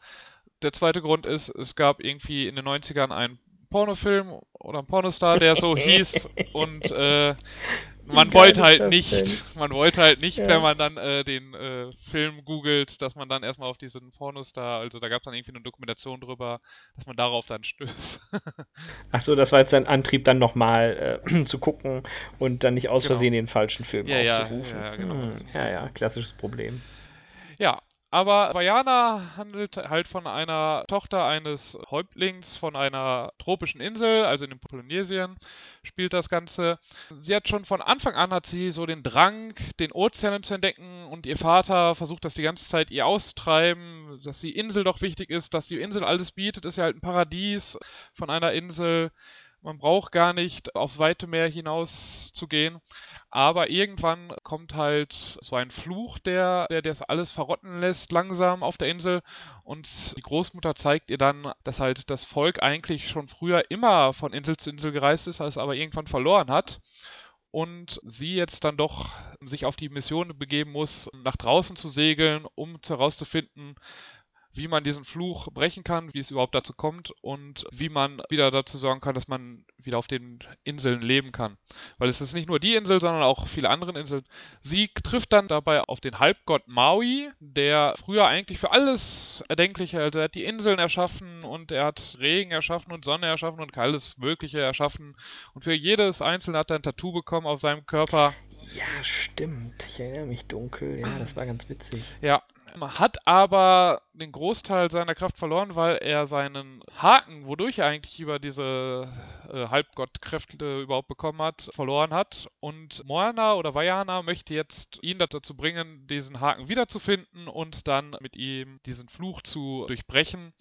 Der zweite Grund ist, es gab irgendwie in den 90ern einen Pornofilm oder einen Pornostar, der so hieß und äh, man wollte halt nicht, denn? man wollte halt nicht, Ja. wenn man dann äh, den äh, Film googelt, dass man dann erstmal auf diesen Pornostar, also da gab es dann irgendwie eine Dokumentation drüber, dass man darauf dann stößt. Achso, das war jetzt dein Antrieb, dann nochmal äh, zu gucken und dann nicht aus Genau. Versehen den falschen Film Ja, ja, aufzurufen. ja, genau. Hm, ja, ja, klassisches Problem. Ja, aber Vajana handelt halt von einer Tochter eines Häuptlings von einer tropischen Insel, also in den Polynesien spielt das Ganze. Sie hat schon von Anfang an hat sie so den Drang, den Ozean zu entdecken und ihr Vater versucht das die ganze Zeit ihr auszutreiben, dass die Insel doch wichtig ist, dass die Insel alles bietet, ist ja halt ein Paradies von einer Insel. Man braucht gar nicht aufs weite Meer hinaus zu gehen. Aber irgendwann kommt halt so ein Fluch, der, der das alles verrotten lässt, langsam auf der Insel. Und die Großmutter zeigt ihr dann, dass halt das Volk eigentlich schon früher immer von Insel zu Insel gereist ist, es aber irgendwann verloren hat. Und sie jetzt dann doch sich auf die Mission begeben muss, nach draußen zu segeln, um herauszufinden, wie man diesen Fluch brechen kann, wie es überhaupt dazu kommt und wie man wieder dazu sorgen kann, dass man wieder auf den Inseln leben kann. Weil es ist nicht nur die Insel, sondern auch viele andere Inseln. Sie trifft dann dabei auf den Halbgott Maui, der früher eigentlich für alles Erdenkliche, also er hat die Inseln erschaffen und er hat Regen erschaffen und Sonne erschaffen und alles Mögliche erschaffen. Und für jedes Einzelne hat er ein Tattoo bekommen auf seinem Körper. Ja, stimmt. Ich erinnere mich dunkel. Ja, das war ganz witzig. Ja, hat aber den Großteil seiner Kraft verloren, weil er seinen Haken, wodurch er eigentlich über diese äh, Halbgottkräfte überhaupt bekommen hat, verloren hat. Und Moana oder Vajana möchte jetzt ihn dazu bringen, diesen Haken wiederzufinden und dann mit ihm diesen Fluch zu durchbrechen.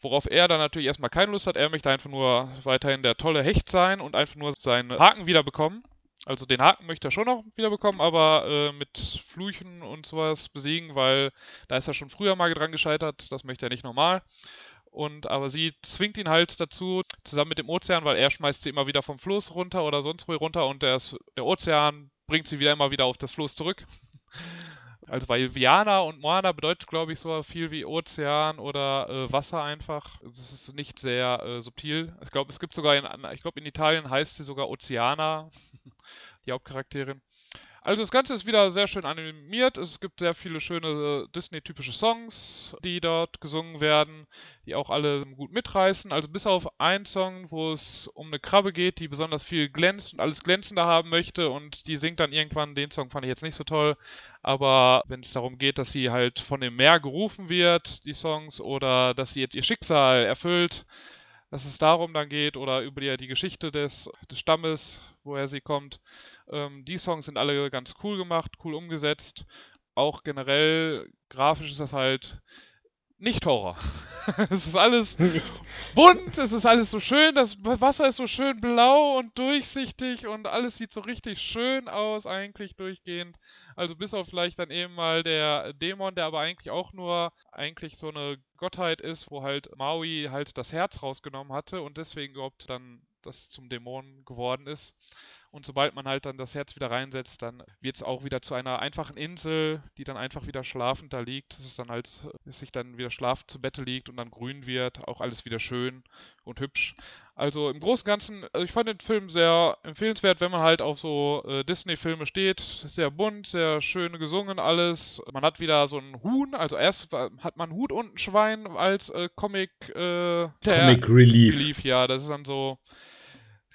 Worauf er dann natürlich erstmal keine Lust hat. Er möchte einfach nur weiterhin der tolle Hecht sein und einfach nur seinen Haken wiederbekommen. Also den Haken möchte er schon noch wiederbekommen, aber äh, mit Fluchen und sowas besiegen, weil da ist er schon früher mal dran gescheitert. Das möchte er nicht normal. Und aber sie zwingt ihn halt dazu, zusammen mit dem Ozean, weil er schmeißt sie immer wieder vom Fluss runter oder sonst wo runter und der, der Ozean bringt sie wieder immer wieder auf das Floß zurück. Also weil Viana und Moana bedeutet, glaube ich, so viel wie Ozean oder äh, Wasser einfach. Das ist nicht sehr äh, subtil. Ich glaube, es gibt sogar in, ich glaube, in Italien heißt sie sogar Oceana, die Hauptcharakterin. Also das Ganze ist wieder sehr schön animiert. Es gibt sehr viele schöne äh, Disney-typische Songs, die dort gesungen werden, die auch alle gut mitreißen. Also bis auf einen Song, wo es um eine Krabbe geht, die besonders viel glänzt und alles glänzender haben möchte und die singt dann irgendwann. Den Song fand ich jetzt nicht so toll. Aber wenn es darum geht, dass sie halt von dem Meer gerufen wird, die Songs, oder dass sie jetzt ihr Schicksal erfüllt, dass es darum dann geht, oder über die, die Geschichte des, des Stammes, woher sie kommt, ähm, die Songs sind alle ganz cool gemacht, cool umgesetzt. Auch generell grafisch ist das halt nicht Horror. es ist alles bunt, es ist alles so schön, das Wasser ist so schön blau und durchsichtig und alles sieht so richtig schön aus, eigentlich durchgehend. Also bis auf vielleicht dann eben mal der Dämon, der aber eigentlich auch nur eigentlich so eine Gottheit ist, wo halt Maui halt das Herz rausgenommen hatte und deswegen überhaupt dann das zum Dämon geworden ist. Und sobald man halt dann das Herz wieder reinsetzt, dann wird es auch wieder zu einer einfachen Insel, die dann einfach wieder schlafend da liegt. Es ist dann halt, bis sich dann wieder schlafend zu Bette liegt und dann grün wird. Auch alles wieder schön und hübsch. Also im Großen und Ganzen, also ich fand den Film sehr empfehlenswert, wenn man halt auf so äh, Disney-Filme steht. Sehr bunt, sehr schön gesungen alles. Man hat wieder so ein Huhn, also erst hat man Hut und ein Schwein als äh, Comic, äh, Comic Relief. Relief. Ja, das ist dann so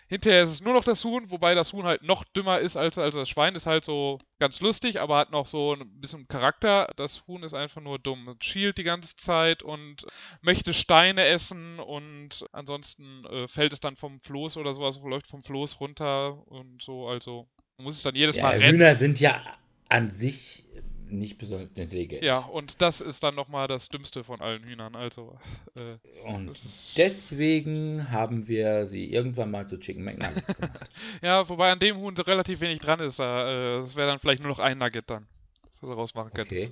Hinterher ist es nur noch das Huhn, wobei das Huhn halt noch dümmer ist als, als das Schwein. Ist halt so ganz lustig, aber hat noch so ein bisschen Charakter. Das Huhn ist einfach nur dumm. Es schielt die ganze Zeit und möchte Steine essen und ansonsten äh, fällt es dann vom Floß oder sowas, läuft vom Floß runter und so. Also muss es dann jedes ja, Mal rennen. Hühner sind ja an sich nicht besonders intelligent. Ja, und das ist dann nochmal das Dümmste von allen Hühnern. Also, äh, und deswegen haben wir sie irgendwann mal zu Chicken McNuggets gemacht. ja, wobei an dem Huhn relativ wenig dran ist. Es äh, wäre dann vielleicht nur noch ein Nugget dann, was du daraus machen könntest. Okay.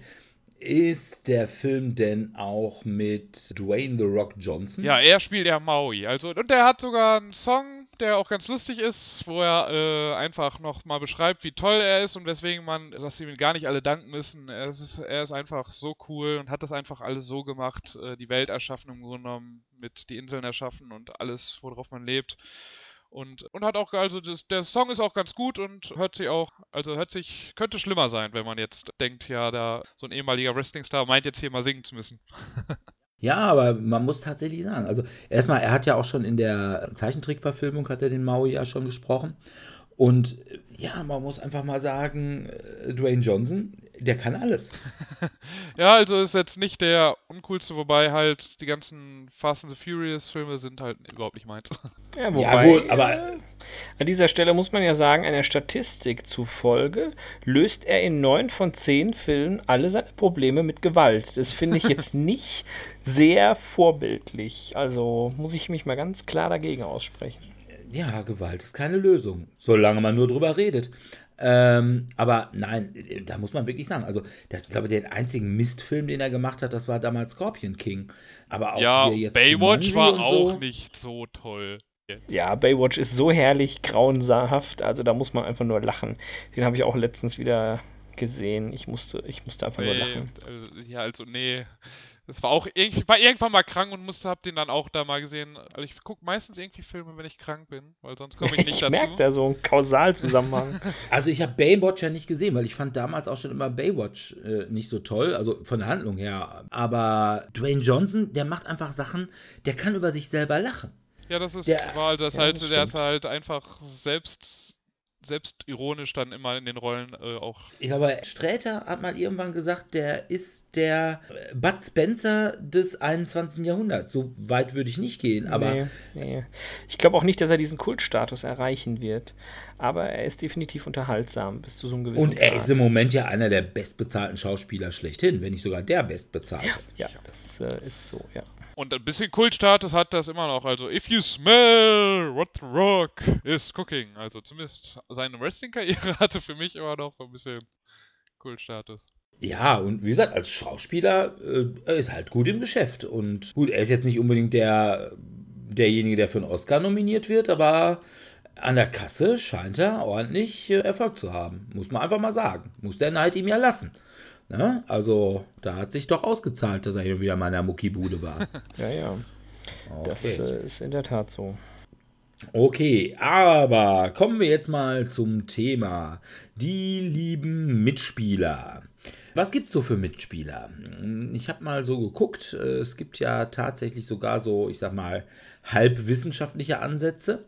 Ist der Film denn auch mit Dwayne The Rock Johnson? Ja, er spielt ja Maui. Also, und der hat sogar einen Song, der auch ganz lustig ist, wo er äh, einfach nochmal beschreibt, wie toll er ist und weswegen man, dass ihm gar nicht alle danken müssen. Er ist, er ist einfach so cool und hat das einfach alles so gemacht, äh, die Welt erschaffen im Grunde genommen, mit die Inseln erschaffen und alles, worauf man lebt. Und, und hat auch, also das, der Song ist auch ganz gut und hört sich auch, also hört sich, könnte schlimmer sein, wenn man jetzt denkt, ja, da so ein ehemaliger Wrestling-Star meint jetzt hier mal singen zu müssen. Ja, aber man muss tatsächlich sagen, also erstmal, er hat ja auch schon in der Zeichentrickverfilmung, hat er den Maui ja schon gesprochen. Und ja, man muss einfach mal sagen, äh, Dwayne Johnson, der kann alles. ja, also ist jetzt nicht der uncoolste, wobei halt die ganzen Fast and the Furious Filme sind halt überhaupt nicht meins. Ja, wobei, ja, gut, aber äh, an dieser Stelle muss man ja sagen, einer Statistik zufolge löst er in neun von zehn Filmen alle seine Probleme mit Gewalt. Das finde ich jetzt nicht sehr vorbildlich. Also muss ich mich mal ganz klar dagegen aussprechen. Ja, Gewalt ist keine Lösung, solange man nur drüber redet. Ähm, aber nein, da muss man wirklich sagen, also das ist, glaube ich, der einzige Mistfilm, den er gemacht hat, das war damals Scorpion King. Aber auch ja, jetzt Baywatch war auch so. nicht so toll. Jetzt. Ja, Baywatch ist so herrlich grauenhaft, also da muss man einfach nur lachen. Den habe ich auch letztens wieder gesehen. Ich musste, ich musste einfach nee, nur lachen. Also, ja, also nee. Das war auch irgendwie, war irgendwann mal krank und musste, hab den dann auch da mal gesehen. Also ich gucke meistens irgendwie Filme, wenn ich krank bin, weil sonst komme ich nicht ich dazu. Ich merke da so einen Kausalzusammenhang. also ich habe Baywatch ja nicht gesehen, weil ich fand damals auch schon immer Baywatch äh, nicht so toll, also von der Handlung her. Aber Dwayne Johnson, der macht einfach Sachen, der kann über sich selber lachen. Ja, das ist, der, war das ja, halt, das der ist halt einfach selbst selbstironisch dann immer in den Rollen äh, auch. Ich glaube, Sträter hat mal irgendwann gesagt, der ist der äh, Bud Spencer des 21. Jahrhunderts. So weit würde ich nicht gehen, aber. Nee, nee. Ich glaube auch nicht, dass er diesen Kultstatus erreichen wird. Aber er ist definitiv unterhaltsam bis zu so einem gewissen Und er Grad. ist im Moment ja einer der bestbezahlten Schauspieler schlechthin, wenn nicht sogar der bestbezahlte. Ja, das äh, ist so, ja. Und ein bisschen Kultstatus hat das immer noch. Also, if you smell what the rock is cooking. Also, zumindest seine Wrestling-Karriere hatte für mich immer noch so ein bisschen Kultstatus. Ja, und wie gesagt, als Schauspieler äh, ist halt gut im Geschäft. Und gut, er ist jetzt nicht unbedingt der, derjenige, der für einen Oscar nominiert wird, aber an der Kasse scheint er ordentlich äh, Erfolg zu haben. Muss man einfach mal sagen. Muss der Neid ihm ja lassen. Ne? Also, da hat sich doch ausgezahlt, dass er hier wieder mal in der Muckibude war. Ja, ja. Das Okay. äh, ist in der Tat so. Okay, aber kommen wir jetzt mal zum Thema. Die lieben Mitspieler. Was gibt's so für Mitspieler? Ich habe mal so geguckt. Es gibt ja tatsächlich sogar so, ich sag mal, halbwissenschaftliche Ansätze.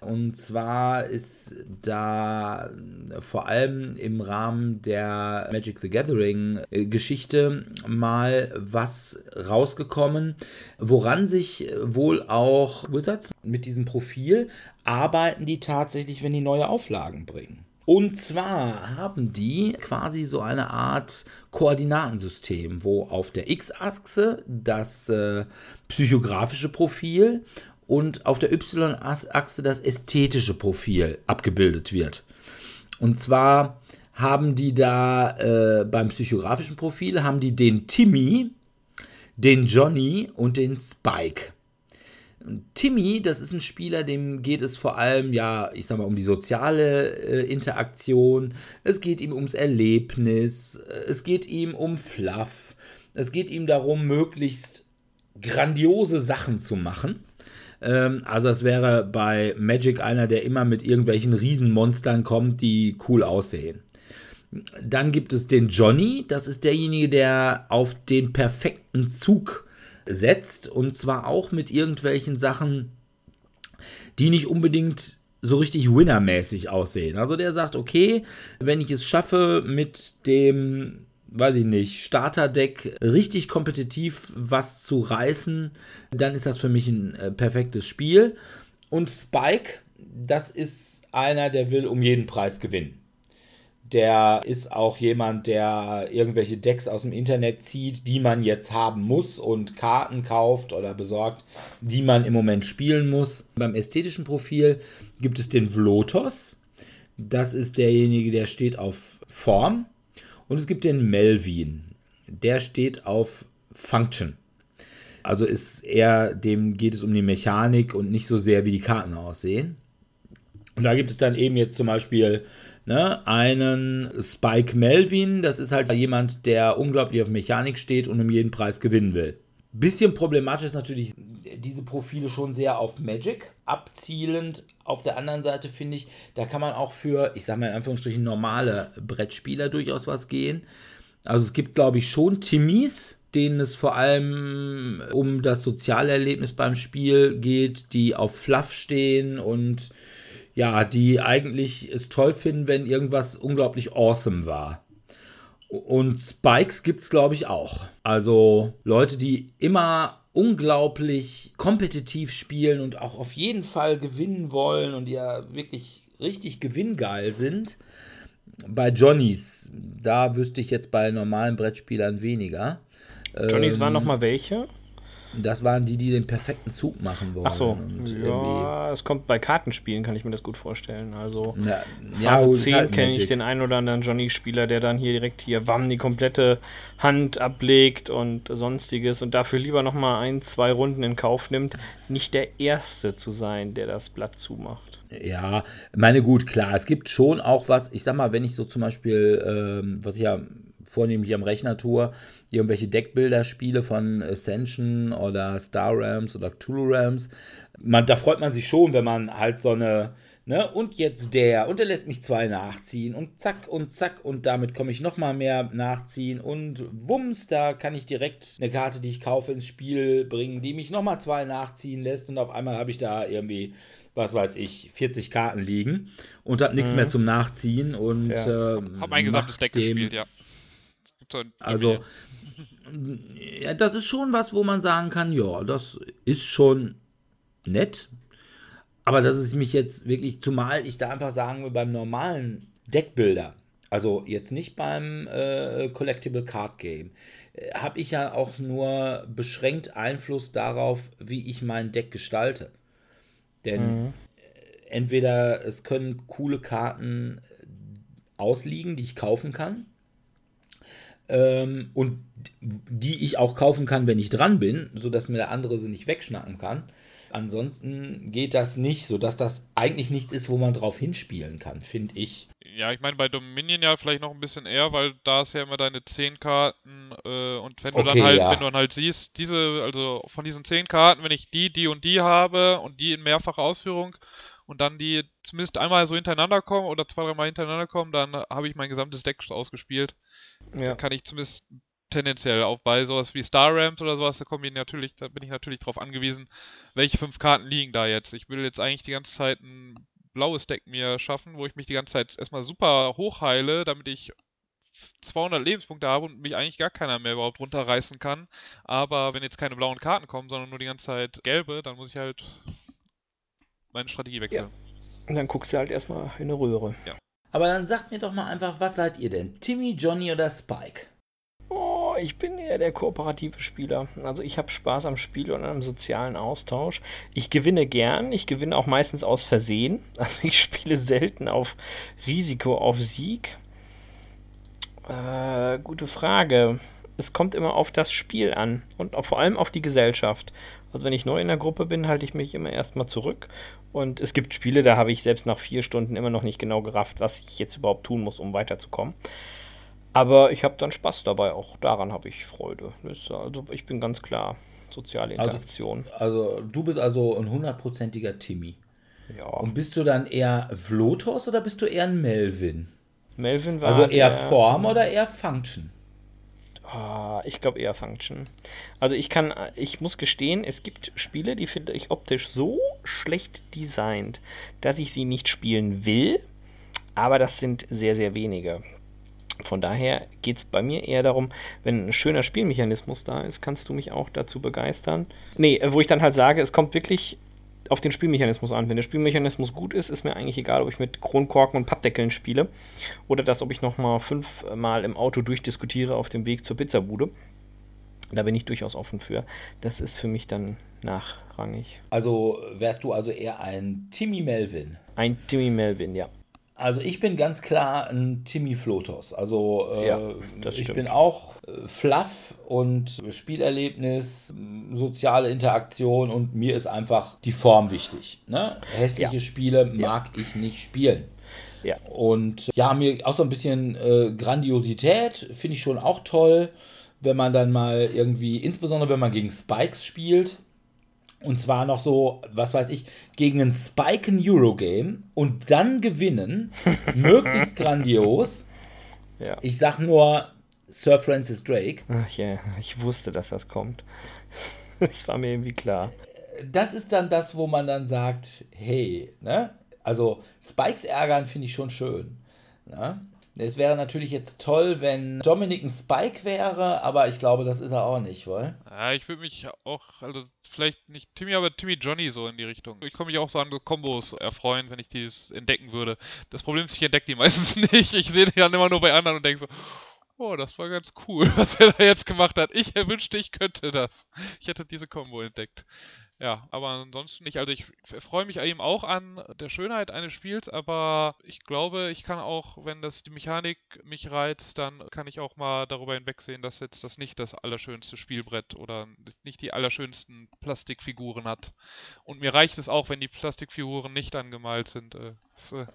Und zwar ist da vor allem im Rahmen der Magic the Gathering äh, Geschichte mal was rausgekommen, woran sich wohl auch Wizards mit diesem Profil arbeiten die tatsächlich, wenn die neue Auflagen bringen. Und zwar haben die quasi so eine Art Koordinatensystem, wo auf der X-Achse das äh, psychografische Profil und auf der Y-Achse das ästhetische Profil abgebildet wird. Und zwar haben die da äh, beim psychografischen Profil haben die den Timmy, den Johnny und den Spike. Timmy, das ist ein Spieler, dem geht es vor allem, ja, ich sag mal, um die soziale äh, Interaktion. Es geht ihm ums Erlebnis. Es geht ihm um Fluff. Es geht ihm darum, möglichst grandiose Sachen zu machen. Ähm, also, es wäre bei Magic einer, der immer mit irgendwelchen Riesenmonstern kommt, die cool aussehen. Dann gibt es den Johnny, das ist derjenige, der auf den perfekten Zug setzt und zwar auch mit irgendwelchen Sachen, die nicht unbedingt so richtig winnermäßig aussehen. Also der sagt, okay, wenn ich es schaffe mit dem, weiß ich nicht, Starterdeck richtig kompetitiv was zu reißen, dann ist das für mich ein äh, perfektes Spiel. Und Spike, das ist einer, der will um jeden Preis gewinnen. Der ist auch jemand, der irgendwelche Decks aus dem Internet zieht, die man jetzt haben muss und Karten kauft oder besorgt, die man im Moment spielen muss. Beim ästhetischen Profil gibt es den Vlotos. Das ist derjenige, der steht auf Form. Und es gibt den Melvin. Der steht auf Function. Also ist eher, dem geht es um die Mechanik und nicht so sehr, wie die Karten aussehen. Und da gibt es dann eben jetzt zum Beispiel ne, einen Spike Melvin. Das ist halt jemand, der unglaublich auf Mechanik steht und um jeden Preis gewinnen will. Bisschen problematisch ist natürlich diese Profile schon sehr auf Magic abzielend. Auf der anderen Seite finde ich, da kann man auch für, ich sage mal in Anführungsstrichen, normale Brettspieler durchaus was gehen. Also es gibt, glaube ich, schon Timmys, denen es vor allem um das soziale Erlebnis beim Spiel geht, die auf Fluff stehen und ja, die eigentlich es toll finden, wenn irgendwas unglaublich awesome war. Und Spikes gibt es, glaube ich, auch. Also Leute, die immer unglaublich kompetitiv spielen und auch auf jeden Fall gewinnen wollen und ja wirklich richtig gewinngeil sind. Bei Johnnies, da wüsste ich jetzt bei normalen Brettspielern weniger. Johnnies Ähm, waren nochmal welche? Das waren die, die den perfekten Zug machen wollen. Ach so, Und ja, es kommt bei Kartenspielen, kann ich mir das gut vorstellen. Also Ja, Phase gut, ist 10 halt kenne ich den einen oder anderen Johnny-Spieler, der dann hier direkt hier Wamm die komplette Hand ablegt und sonstiges und dafür lieber nochmal ein, zwei Runden in Kauf nimmt, nicht der Erste zu sein, der das Blatt zumacht. Ja, meine gut, klar, es gibt schon auch was, ich sag mal, wenn ich so zum Beispiel, ähm, was ich ja vornehmlich am Rechner tue, irgendwelche Deckbilder spiele von Ascension oder Star Rams oder Cthulhu Rams, man, da freut man sich schon, wenn man halt so eine Ne? Und jetzt der. Und der lässt mich zwei nachziehen. Und zack und zack. Und damit komme ich nochmal mehr nachziehen. Und wumms, da kann ich direkt eine Karte, die ich kaufe, ins Spiel bringen, die mich nochmal zwei nachziehen lässt. Und auf einmal habe ich da irgendwie, was weiß ich, 40 Karten liegen. Und habe nichts Mhm. mehr zum Nachziehen. Und Ja. ähm, Hab ein gesamtes Deck gespielt, ja. Also, ja, das ist schon was, wo man sagen kann, ja, das ist schon nett. Aber dass es mich jetzt wirklich, zumal ich da einfach sagen will, beim normalen Deckbilder, also jetzt nicht beim äh, Collectible Card Game, äh, habe ich ja auch nur beschränkt Einfluss darauf, wie ich mein Deck gestalte. Denn Mhm. entweder es können coole Karten ausliegen, die ich kaufen kann. Ähm, und die ich auch kaufen kann, wenn ich dran bin, sodass mir der andere sie nicht wegschnappen kann. Ansonsten geht das nicht, sodass das eigentlich nichts ist, wo man drauf hinspielen kann, finde ich. Ja, ich meine bei Dominion ja vielleicht noch ein bisschen eher, weil da ist ja immer deine 10 Karten äh, und wenn du Okay, dann halt, ja. wenn du dann halt siehst, diese, also von diesen 10 Karten, wenn ich die, die und die habe und die in mehrfacher Ausführung und dann die zumindest einmal so hintereinander kommen oder zwei, dreimal hintereinander kommen, dann habe ich mein gesamtes Deck ausgespielt. Ja. Dann kann ich zumindest tendenziell auch bei sowas wie Star Ramps oder sowas, da die natürlich, da bin ich natürlich drauf angewiesen, welche fünf Karten liegen da jetzt. Ich will jetzt eigentlich die ganze Zeit ein blaues Deck mir schaffen, wo ich mich die ganze Zeit erstmal super hochheile, damit ich 200 Lebenspunkte habe und mich eigentlich gar keiner mehr überhaupt runterreißen kann. Aber wenn jetzt keine blauen Karten kommen, sondern nur die ganze Zeit gelbe, dann muss ich halt meine Strategie wechseln. Und dann guckst du halt erstmal in eine Röhre. Aber dann sagt mir doch mal einfach, was seid ihr denn? Timmy, Johnny oder Spike? Oh, ich bin eher der kooperative Spieler. Also ich habe Spaß am Spiel und am sozialen Austausch. Ich gewinne gern. Ich gewinne auch meistens aus Versehen. Also ich spiele selten auf Risiko, auf Sieg. Äh, gute Frage. Es kommt immer auf das Spiel an und vor allem auf die Gesellschaft. Also wenn ich neu in der Gruppe bin, halte ich mich immer erstmal zurück. Und es gibt Spiele, da habe ich selbst nach vier Stunden immer noch nicht genau gerafft, was ich jetzt überhaupt tun muss, um weiterzukommen. Aber ich habe dann Spaß dabei, auch daran habe ich Freude. Also ich bin ganz klar soziale Also- Interaktion. Also, du bist also ein hundertprozentiger Timmy. ja. Und bist du dann eher Vlotos oder bist du eher ein Melvin? Melvin war Also eher der- Form oder eher Function? Ah, ich glaube eher Function. Also ich kann, ich muss gestehen, es gibt Spiele, die finde ich optisch so schlecht designt, dass ich sie nicht spielen will, aber das sind sehr, sehr wenige. Von daher geht es bei mir eher darum, wenn ein schöner Spielmechanismus da ist, kannst du mich auch dazu begeistern. Nee, wo ich dann halt sage, es kommt wirklich auf den Spielmechanismus an. Wenn der Spielmechanismus gut ist, ist mir eigentlich egal, ob ich mit Kronkorken und Pappdeckeln spiele oder das, ob ich nochmal fünfmal im Auto durchdiskutiere auf dem Weg zur Pizzabude. Da bin ich durchaus offen für. Das ist für mich dann nachrangig. Also wärst du also eher ein Timmy Melvin? Ein Timmy Melvin, ja. Also ich bin ganz klar ein Timmy Flotos. Also äh, Ja, ich bin auch äh, Fluff und Spielerlebnis, soziale Interaktion und mir ist einfach die Form wichtig. Ne? Hässliche Ja. Spiele mag ich nicht spielen. Ja. Und ja, mir auch so ein bisschen äh, Grandiosität finde ich schon auch toll, wenn man dann mal irgendwie, insbesondere wenn man gegen Spikes spielt. Und zwar noch so, was weiß ich, gegen einen Spike ein Eurogame und dann gewinnen. möglichst grandios. Ja. Ich sag nur Sir Francis Drake. Ach ja, ich wusste, dass das kommt. Das war mir irgendwie klar. Das ist dann das, wo man dann sagt, hey, ne? Also Spikes ärgern finde ich schon schön. Ne? Es wäre natürlich jetzt toll, wenn Dominic ein Spike wäre, aber ich glaube, das ist er auch nicht, wohl? Ja, ich würde mich auch, also vielleicht nicht Timmy, aber Timmy Johnny so in die Richtung. Ich komme mich auch so an Kombos erfreuen, wenn ich dies entdecken würde. Das Problem ist, ich entdecke die meistens nicht. Ich sehe die dann immer nur bei anderen und denke so, oh, das war ganz cool, was er da jetzt gemacht hat. Ich wünschte, ich könnte das. Ich hätte diese Combo entdeckt. Ja, aber ansonsten nicht. Also ich freue mich eben auch an der Schönheit eines Spiels, aber ich glaube, ich kann auch, wenn das die Mechanik mich reizt, dann kann ich auch mal darüber hinwegsehen, dass jetzt das nicht das allerschönste Spielbrett oder nicht die allerschönsten Plastikfiguren hat. Und mir reicht es auch, wenn die Plastikfiguren nicht angemalt sind. Äh, das, äh,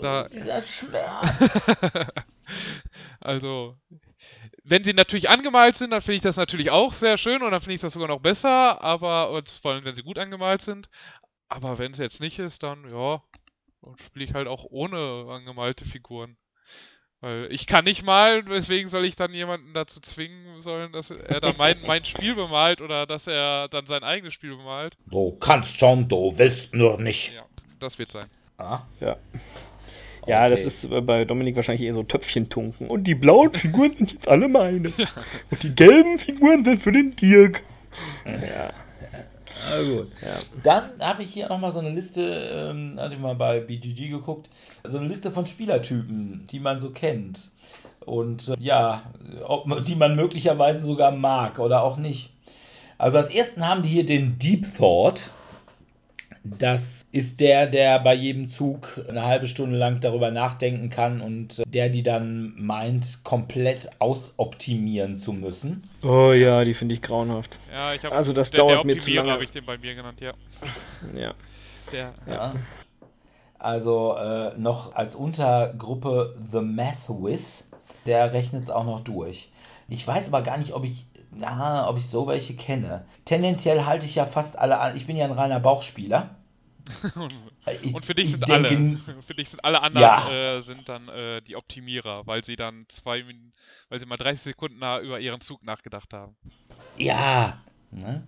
Da- Dieser Schmerz. also, wenn sie natürlich angemalt sind, dann finde ich das natürlich auch sehr schön und dann finde ich das sogar noch besser, aber und vor allem, wenn sie gut angemalt sind. Aber wenn es jetzt nicht ist, dann ja, dann spiele ich halt auch ohne angemalte Figuren. Weil ich kann nicht malen, weswegen soll ich dann jemanden dazu zwingen sollen, dass er dann mein, mein Spiel bemalt oder dass er dann sein eigenes Spiel bemalt? Du kannst schon, du willst nur nicht. Ja, das wird sein. Ah, Ja. Ja, das okay. ist äh, bei Dominik wahrscheinlich eher so Töpfchen tunken. Und die blauen Figuren sind jetzt alle meine. Und die gelben Figuren sind für den Dirk. Ja, Na gut. ja. Dann habe ich hier nochmal so eine Liste, ähm, hatte ich mal bei BGG geguckt, so eine Liste von Spielertypen, die man so kennt. Und äh, ja, ob, die man möglicherweise sogar mag oder auch nicht. Also als ersten haben die hier den Deep Thought. Das ist der, der bei jedem Zug eine halbe Stunde lang darüber nachdenken kann und äh, der die dann meint, komplett ausoptimieren zu müssen. Oh ja, die finde ich grauenhaft. Ja, ich habe Also das der, dauert der mir zu lange. habe ich den bei mir genannt, ja. Ja. Der, Ja. Also äh, noch als Untergruppe The Math Wiz, der rechnet es auch noch durch. Ich weiß aber gar nicht, ob ich, na, ob ich so welche kenne. Tendenziell halte ich ja fast alle an. Ich bin ja ein reiner Bauchspieler. Ich, und für dich ich sind denke, alle, für dich sind alle anderen Ja. äh, sind dann äh, die Optimierer, weil sie dann zwei Minuten, weil sie mal 30 Sekunden nach, über ihren Zug nachgedacht haben. Ja. Ne?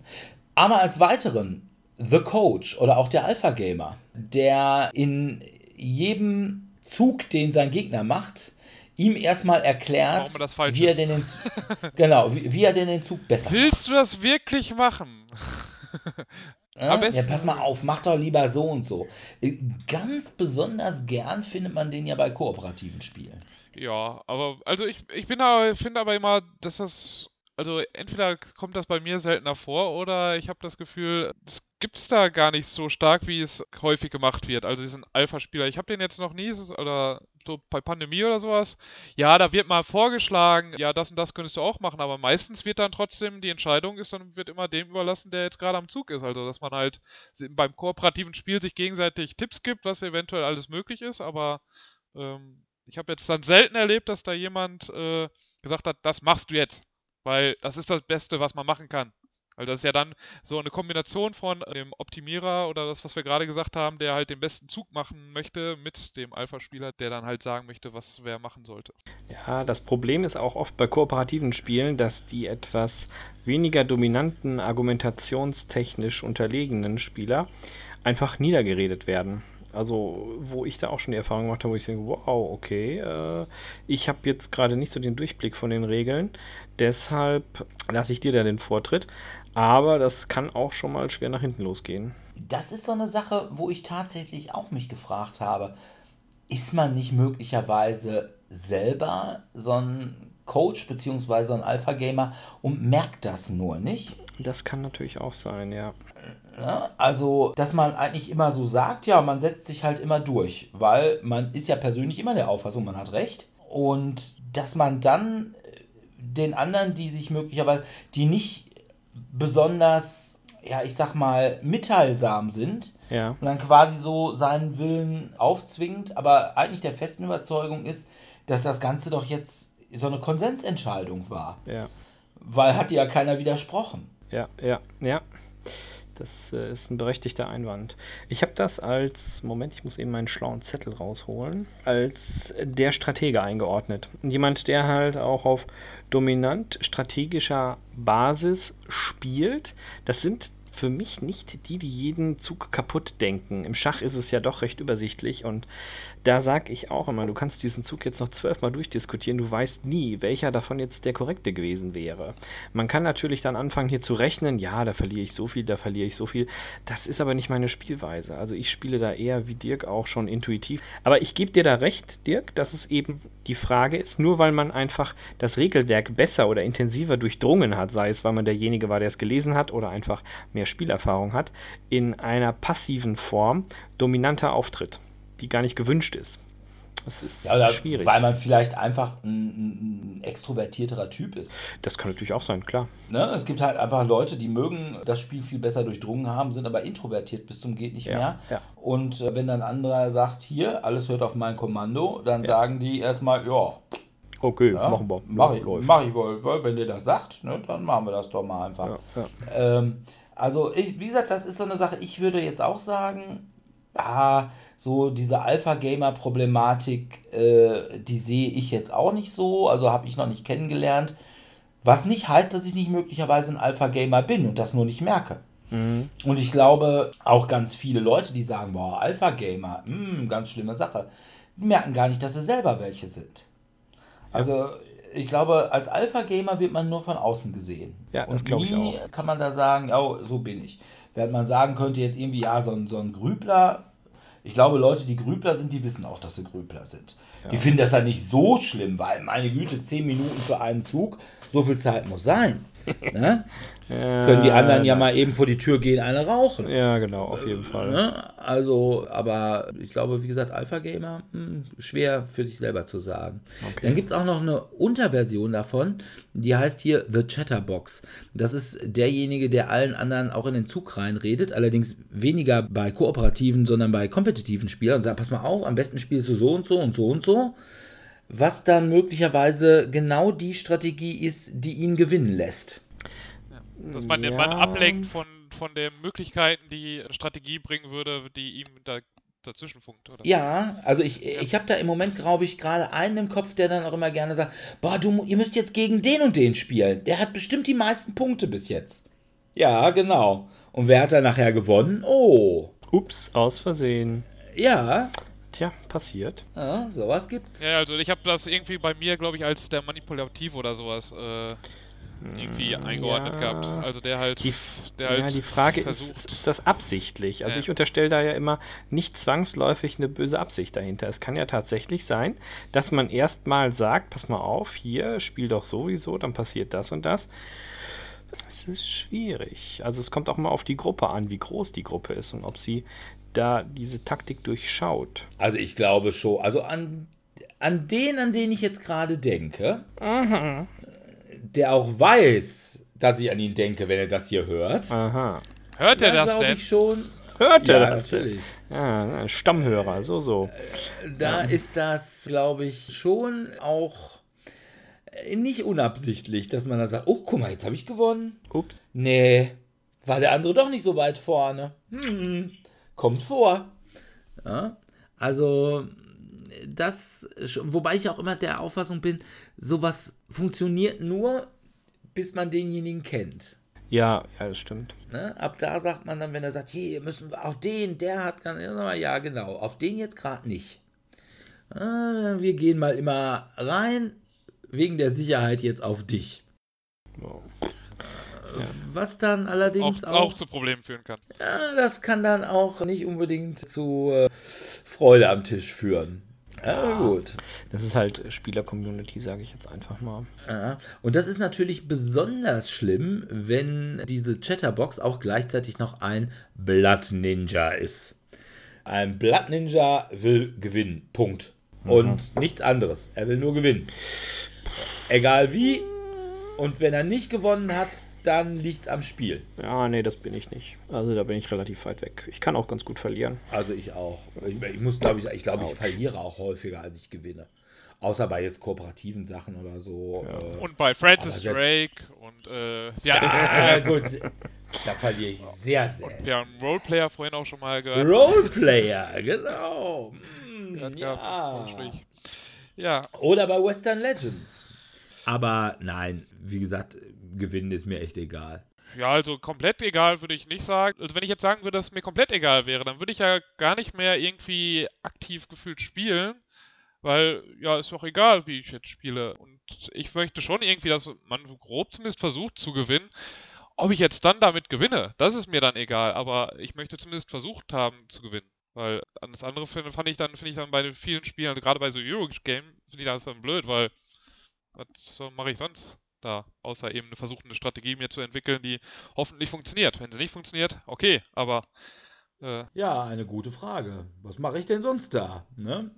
Aber als weiteren The Coach oder auch der Alpha Gamer, der in jedem Zug, den sein Gegner macht, ihm erstmal erklärt, wie er den Zug, genau, wie, wie er den Zug besser macht. Willst du das wirklich machen? Ja, pass mal auf, mach doch lieber so und so. Äh, Ganz besonders gern findet man den ja bei kooperativen Spielen. Ja, aber also ich, ich bin aber, finde aber immer, dass das, also entweder kommt das bei mir seltener vor oder ich habe das Gefühl, es gibt's da gar nicht so stark, wie es häufig gemacht wird. Also diesen Alpha-Spieler, ich habe den jetzt noch nie, oder so bei Pandemie oder sowas. Ja, da wird mal vorgeschlagen, ja, das und das könntest du auch machen, aber meistens wird dann trotzdem die Entscheidung ist dann wird immer dem überlassen, der jetzt gerade am Zug ist. Also dass man halt beim kooperativen Spiel sich gegenseitig Tipps gibt, was eventuell alles möglich ist, aber ähm, ich habe jetzt dann selten erlebt, dass da jemand äh, gesagt hat, das machst du jetzt, weil das ist das Beste, was man machen kann. Also das ist ja dann so eine Kombination von dem Optimierer oder das, was wir gerade gesagt haben, der halt den besten Zug machen möchte, mit dem Alpha-Spieler, der dann halt sagen möchte, was wer machen sollte. Ja, das Problem ist auch oft bei kooperativen Spielen, dass die etwas weniger dominanten, argumentationstechnisch unterlegenen Spieler einfach niedergeredet werden. Also, wo ich da auch schon die Erfahrung gemacht habe, wo ich denke, wow, okay, äh, ich habe jetzt gerade nicht so den Durchblick von den Regeln, deshalb lasse ich dir da den Vortritt. Aber das kann auch schon mal schwer nach hinten losgehen. Das ist so eine Sache, wo ich tatsächlich auch mich gefragt habe, ist man nicht möglicherweise selber so ein Coach bzw. so ein Alpha-Gamer und merkt das nur nicht? Das kann natürlich auch sein, ja. Ne? Also, dass man eigentlich immer so sagt, ja, man setzt sich halt immer durch, weil man ist ja persönlich immer der Auffassung, man hat recht. Und dass man dann äh, den anderen, die sich möglicherweise, die nicht besonders, ja, ich sag mal, mitteilsam sind, Ja. und dann quasi so seinen Willen aufzwingt, aber eigentlich der festen Überzeugung ist, dass das Ganze doch jetzt so eine Konsensentscheidung war. Ja. Weil hat ja keiner widersprochen. Ja, ja, ja. Das äh, ist ein berechtigter Einwand. Ich habe das als, Moment, ich muss eben meinen schlauen Zettel rausholen, als der Stratege eingeordnet. Jemand, der halt auch auf dominant strategischer Basis spielt. Das sind für mich nicht die, die jeden Zug kaputt denken. Im Schach ist es ja doch recht übersichtlich und da sage ich auch immer, du kannst diesen Zug jetzt noch zwölfmal durchdiskutieren, du weißt nie, welcher davon jetzt der korrekte gewesen wäre. Man kann natürlich dann anfangen hier zu rechnen, ja, da verliere ich so viel, da verliere ich so viel. Das ist aber nicht meine Spielweise. Also ich spiele da eher wie Dirk auch schon intuitiv. Aber ich gebe dir da recht, Dirk, dass es eben die Frage ist, nur weil man einfach das Regelwerk besser oder intensiver durchdrungen hat, sei es, weil man derjenige war, der es gelesen hat oder einfach mehr Spielerfahrung hat, in einer passiven Form dominanter auftritt die gar nicht gewünscht ist. Das ist Ja, oder schwierig. weil man vielleicht einfach ein, ein, extrovertierterer Typ ist. Das kann natürlich auch sein, klar. Ne? Es gibt halt einfach Leute, die mögen das Spiel viel besser durchdrungen haben, sind aber introvertiert bis zum geht nicht Ja, mehr. ja. Und äh, wenn dann anderer sagt, hier, alles hört auf mein Kommando, dann Ja. sagen die erstmal, ja, Okay, machen wir. mach ich, Läuft. mach ich wohl, wohl, wenn ihr das sagt, ne, dann machen wir das doch mal einfach. Ähm, Also, ich, wie gesagt, das ist so eine Sache, ich würde jetzt auch sagen, ja, so diese Alpha-Gamer-Problematik, äh, die sehe ich jetzt auch nicht so, also habe ich noch nicht kennengelernt. Was nicht heißt, dass ich nicht möglicherweise ein Alpha-Gamer bin und das nur nicht merke. Und ich glaube, auch ganz viele Leute, die sagen, boah, Alpha-Gamer, hm, ganz schlimme Sache, die merken gar nicht, dass sie selber welche sind. Also ich glaube, als Alpha-Gamer wird man nur von außen gesehen. Ja, und nie auch. kann man da sagen, oh, so bin ich. Während man sagen könnte, jetzt irgendwie, ja, so ein, so ein Grübler, ich glaube, Leute, die Grübler sind, die wissen auch, dass sie Grübler sind. Die finden das dann nicht so schlimm, weil, meine Güte, 10 Minuten für einen Zug, so viel Zeit muss sein. Ne? Können die anderen ja mal eben vor die Tür gehen, eine rauchen. Ja, genau, auf jeden Fall. Ne? Also, aber ich glaube, wie gesagt, Alpha Gamer, hm, schwer für sich selber zu sagen. Dann gibt es auch noch eine Unterversion davon, die heißt hier The Chatterbox. Das ist derjenige, der allen anderen auch in den Zug reinredet, allerdings weniger bei kooperativen, sondern bei kompetitiven Spielern und sagt, pass mal auf, am besten spielst du so und so und so und so. Was dann möglicherweise genau die Strategie ist, die ihn gewinnen lässt. Dass man den Ja. Mann ablenkt von, von den Möglichkeiten, die Strategie bringen würde, die ihm da dazwischen funkt, oder? Ja, also ich, ich habe da im Moment, glaube ich, gerade einen im Kopf, der dann auch immer gerne sagt, boah, du, ihr müsst jetzt gegen den und den spielen. Der hat bestimmt die meisten Punkte bis jetzt. Ja, genau. Und wer hat da nachher gewonnen? Oh, Ups, aus Versehen. ja, Tja, passiert. ja sowas gibt's. Ja, also ich habe das irgendwie bei mir, glaube ich, als der Manipulativ oder sowas äh, irgendwie eingeordnet ja. gehabt. Also der halt, Die, der halt ja, die Frage ist, versucht. ist, ist das absichtlich? Also Ja. ich unterstelle da ja immer nicht zwangsläufig eine böse Absicht dahinter. Es kann ja tatsächlich sein, dass man erstmal sagt, pass mal auf, hier, spiel doch sowieso, dann passiert das und das. Es ist schwierig. Also es kommt auch mal auf die Gruppe an, wie groß die Gruppe ist und ob sie da diese Taktik durchschaut. Also ich glaube schon, also an, an den, an den ich jetzt gerade denke, der auch weiß, dass ich an ihn denke, wenn er das hier hört. Aha. Hört er da das glaube denn? ich schon. Hört er Ja, das? denn? natürlich. Ja, Stammhörer, so, so. Da ist das, glaube ich, schon auch äh, nicht unabsichtlich, dass man dann sagt, oh, guck mal, jetzt habe ich gewonnen. Ups. Nee, war der andere doch nicht so weit vorne. Hm, kommt vor. Ja, also, das, schon- wobei ich auch immer der Auffassung bin, sowas funktioniert nur, bis man denjenigen kennt. Ja, ja, das stimmt. Ne? Ab da sagt man dann, wenn er sagt, hier müssen wir auch den, der hat ganz, ja genau, auf den jetzt gerade nicht. Äh, wir gehen mal immer rein, wegen der Sicherheit jetzt auf dich. So. Was dann allerdings Auch, auch, auch zu Problemen führen kann. ja, das kann dann auch nicht unbedingt zu äh, Freude am Tisch führen. Ja, gut. Das ist halt Spieler-Community, sage ich jetzt einfach mal. Ja. Und das ist natürlich besonders schlimm, wenn diese Chatterbox auch gleichzeitig noch ein Blood Ninja ist. Ein Blood Ninja will gewinnen. Punkt. Und nichts anderes. Er will nur gewinnen. Egal wie. Und wenn er nicht gewonnen hat, dann liegt es am Spiel. Ja, nee, das bin ich nicht. Also da bin ich relativ weit weg. Ich kann auch ganz gut verlieren. Also ich auch. Ich, ich muss, glaube ich, ich glaube, ich verliere auch häufiger, als ich gewinne. Außer bei jetzt kooperativen Sachen oder so. Äh, Und bei Francis Drake und äh, ah, hatten, gut. Da verliere ich sehr, sehr. wir haben Roleplayer vorhin auch schon mal gehört. Roleplayer, genau. Ja. Gespräch. Ja, Oder bei Western Legends. Aber nein, wie gesagt, gewinnen ist mir echt egal. Ja, also komplett egal würde ich nicht sagen. Also wenn ich jetzt sagen würde, dass es mir komplett egal wäre, dann würde ich ja gar nicht mehr irgendwie aktiv gefühlt spielen, weil ja, ist doch egal, wie ich jetzt spiele. Und ich möchte schon irgendwie, dass man grob zumindest versucht zu gewinnen. Ob ich jetzt dann damit gewinne, das ist mir dann egal, aber ich möchte zumindest versucht haben zu gewinnen. Weil das andere finde fand ich dann, finde ich dann bei den vielen Spielen, gerade bei so Eurogame, finde ich das dann blöd, weil was mache ich sonst da, außer eben eine versuchte Strategie mir zu entwickeln, die hoffentlich funktioniert. Wenn sie nicht funktioniert, okay, aber äh, Ja, eine gute Frage. Was mache ich denn sonst da? Ne?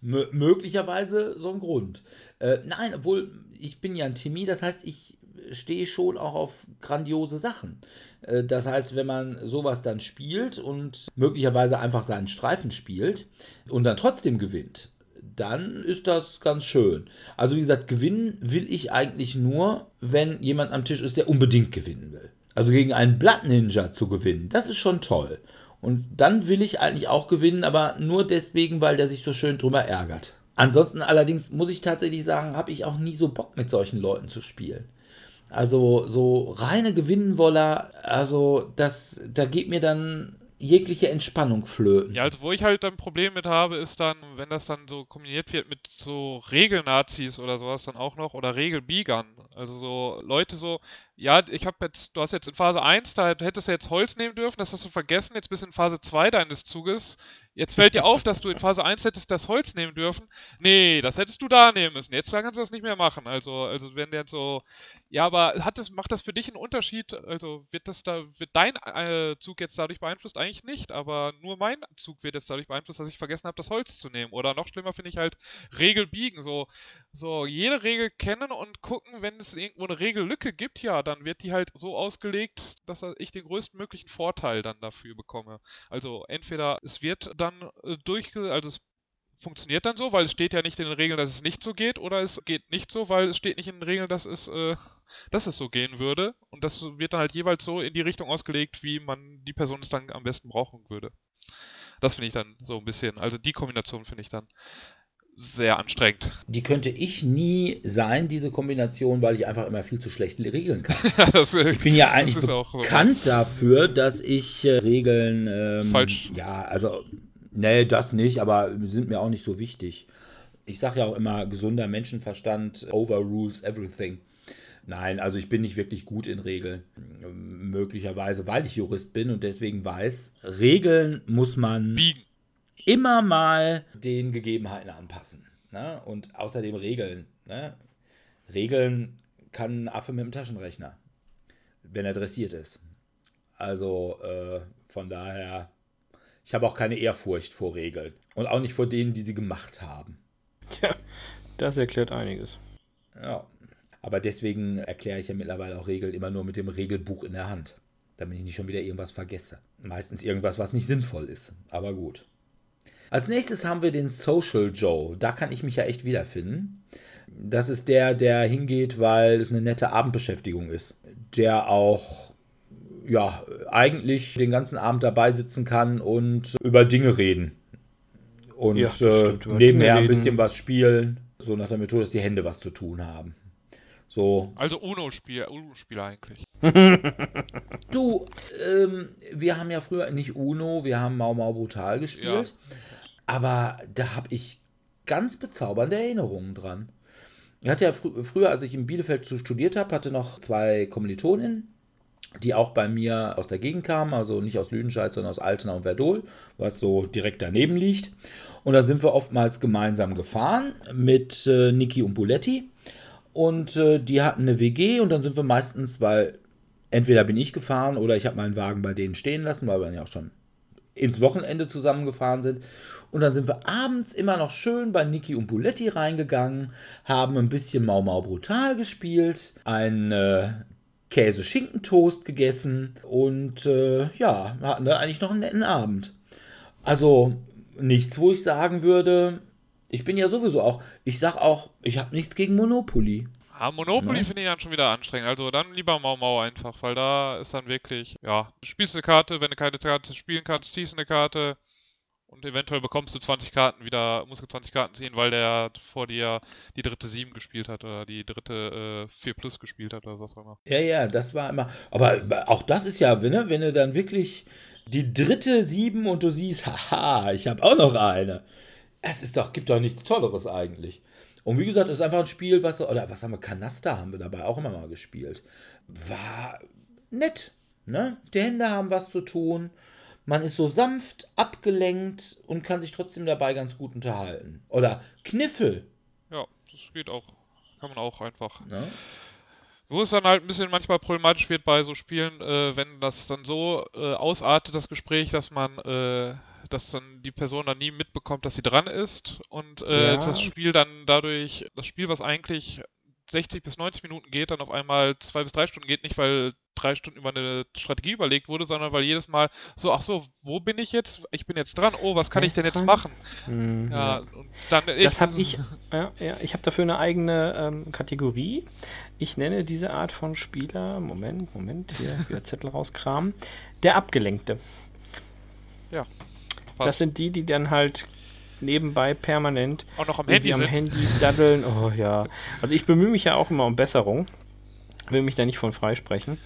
Mö möglicherweise so ein Grund. Äh, nein, obwohl ich bin ja ein Timmy, das heißt, ich stehe schon auch auf grandiose Sachen. Äh, das heißt, wenn man sowas dann spielt und möglicherweise einfach seinen Streifen spielt und dann trotzdem gewinnt, dann ist das ganz schön. Also wie gesagt, gewinnen will ich eigentlich nur, wenn jemand am Tisch ist, der unbedingt gewinnen will. Also gegen einen Blood Ninja zu gewinnen, das ist schon toll. Und dann will ich eigentlich auch gewinnen, aber nur deswegen, weil der sich so schön drüber ärgert. Ansonsten allerdings muss ich tatsächlich sagen, habe ich auch nie so Bock mit solchen Leuten zu spielen. Also so reine Gewinnenwoller, also das, da geht mir dann jegliche Entspannung flöten. Ja, also wo ich halt ein Problem mit habe, ist dann, wenn das dann so kombiniert wird mit so Regelnazis oder sowas dann auch noch oder Regelbiegern. Also so Leute so, ja, ich habe jetzt, du hast jetzt in Phase 1, da hättest du jetzt Holz nehmen dürfen, das hast du vergessen, jetzt bist du in Phase 2 deines Zuges. Jetzt fällt dir auf, dass du in Phase 1 hättest das Holz nehmen dürfen. Nee, das hättest du da nehmen müssen. Jetzt kannst du das nicht mehr machen. Also, also wenn der so, ja, aber hat das, macht das für dich einen Unterschied? Also wird das da, wird dein äh, Zug jetzt dadurch beeinflusst? Eigentlich nicht, aber nur mein Zug wird jetzt dadurch beeinflusst, dass ich vergessen habe, das Holz zu nehmen. Oder noch schlimmer finde ich halt Regel biegen. So, so jede Regel kennen und gucken, wenn es irgendwo eine Regellücke gibt, ja, dann wird die halt so ausgelegt, dass ich den größtmöglichen Vorteil dann dafür bekomme. Also entweder es wird dann äh, durchge... also es funktioniert dann so, weil es steht ja nicht in den Regeln, dass es nicht so geht, oder es geht nicht so, weil es steht nicht in den Regeln, dass es, äh, dass es so gehen würde. Und das wird dann halt jeweils so in die Richtung ausgelegt, wie man die Person es dann am besten brauchen würde. Das finde ich dann so ein bisschen, also die Kombination finde ich dann sehr anstrengend. Die könnte ich nie sein, diese Kombination, weil ich einfach immer viel zu schlecht regeln kann. das, äh, Ich bin ja eigentlich so bekannt ganz- dafür, dass ich äh, Regeln. Ähm, Falsch. Ja, also, nee, das nicht, aber sind mir auch nicht so wichtig. Ich sage ja auch immer, gesunder Menschenverstand overrules everything. Nein, also ich bin nicht wirklich gut in Regeln. Ähm, Möglicherweise, weil ich Jurist bin und deswegen weiß, Regeln muss man biegen. immer mal den Gegebenheiten anpassen. Ne? Und außerdem Regeln. Ne? Regeln kann ein Affe mit dem Taschenrechner, wenn er dressiert ist. Also äh, von daher, ich habe auch keine Ehrfurcht vor Regeln. Und auch nicht vor denen, die sie gemacht haben. Ja, das erklärt einiges. Ja. Aber deswegen erkläre ich ja mittlerweile auch Regeln immer nur mit dem Regelbuch in der Hand. Damit ich nicht schon wieder irgendwas vergesse. Meistens irgendwas, was nicht sinnvoll ist. Aber gut. Als nächstes haben wir den Social Joe. Da kann ich mich ja echt wiederfinden. Das ist der, der hingeht, weil es eine nette Abendbeschäftigung ist. Der auch, ja, eigentlich den ganzen Abend dabei sitzen kann und über Dinge reden. Und Ja, äh, nebenher ein bisschen was spielen. So nach der Methode, dass die Hände was zu tun haben. So, Also UNO-Spieler Uno -Spieler eigentlich. Du, ähm, wir haben ja früher nicht Uno, wir haben Mau Mau Brutal gespielt. Aber da habe ich ganz bezaubernde Erinnerungen dran. Ich hatte ja frü früher, als ich in Bielefeld studiert habe, hatte noch zwei Kommilitoninnen, die auch bei mir aus der Gegend kamen, also nicht aus Lüdenscheid, sondern aus Altena und Verdol, was so direkt daneben liegt. Und dann sind wir oftmals gemeinsam gefahren mit äh, Niki und Buletti. Und äh, die hatten eine WG und dann sind wir meistens, weil entweder bin ich gefahren oder ich habe meinen Wagen bei denen stehen lassen, weil wir dann ja auch schon ins Wochenende zusammengefahren sind. Und dann sind wir abends immer noch schön bei Niki und Buletti reingegangen, haben ein bisschen Mau Mau Brutal gespielt, ein äh, Käse-Schinkentoast gegessen und äh, ja, hatten dann eigentlich noch einen netten Abend. Also nichts, wo ich sagen würde, ich bin ja sowieso auch, ich sag auch, ich habe nichts gegen Monopoly. Ah, Monopoly Ne? finde ich dann schon wieder anstrengend. Also dann lieber Mau Mau einfach, weil da ist dann wirklich, ja, du spielst eine Karte, wenn du keine Karte spielen kannst, ziehst eine Karte und eventuell bekommst du 20 Karten wieder, musst du 20 Karten ziehen, weil der vor dir die dritte 7 gespielt hat oder die dritte äh, 4 Plus gespielt hat oder was auch immer. Ja, ja, das war immer. Aber auch das ist ja, wenn, ne, wenn du dann wirklich die dritte sieben und du siehst, haha, ich habe auch noch eine. Es ist doch, gibt doch nichts Tolleres eigentlich. Und wie gesagt, es ist einfach ein Spiel, was, oder was haben wir, Kanaster haben wir dabei auch immer mal gespielt. War nett, ne? Die Hände haben was zu tun. Man ist so sanft abgelenkt und kann sich trotzdem dabei ganz gut unterhalten. Oder Kniffel, Ja, das geht auch. Kann man auch einfach. ne? Wo es dann halt ein bisschen manchmal problematisch wird bei so Spielen, äh, wenn das dann so äh, ausartet, das Gespräch, dass man, äh, dass dann die Person dann nie mitbekommt, dass sie dran ist und äh, Ja. das Spiel dann dadurch, das Spiel, was eigentlich 60 bis 90 Minuten geht, dann auf einmal zwei bis drei Stunden geht, nicht weil drei Stunden über eine Strategie überlegt wurde, sondern weil jedes Mal so, ach so, wo bin ich jetzt? Ich bin jetzt dran. Oh, was kann ich denn ist jetzt dran? machen? Mhm, Ja, und dann Das habe ich, ja, ja, ich habe dafür eine eigene ähm, Kategorie. Ich nenne diese Art von Spieler, Moment, Moment, hier wieder Zettel rauskramen, der Abgelenkte. Das passt. sind die, die dann halt nebenbei permanent auch noch am Handy am sind. Handy daddeln. Oh ja. Also ich bemühe mich ja auch immer um Besserung. Will mich da nicht von freisprechen.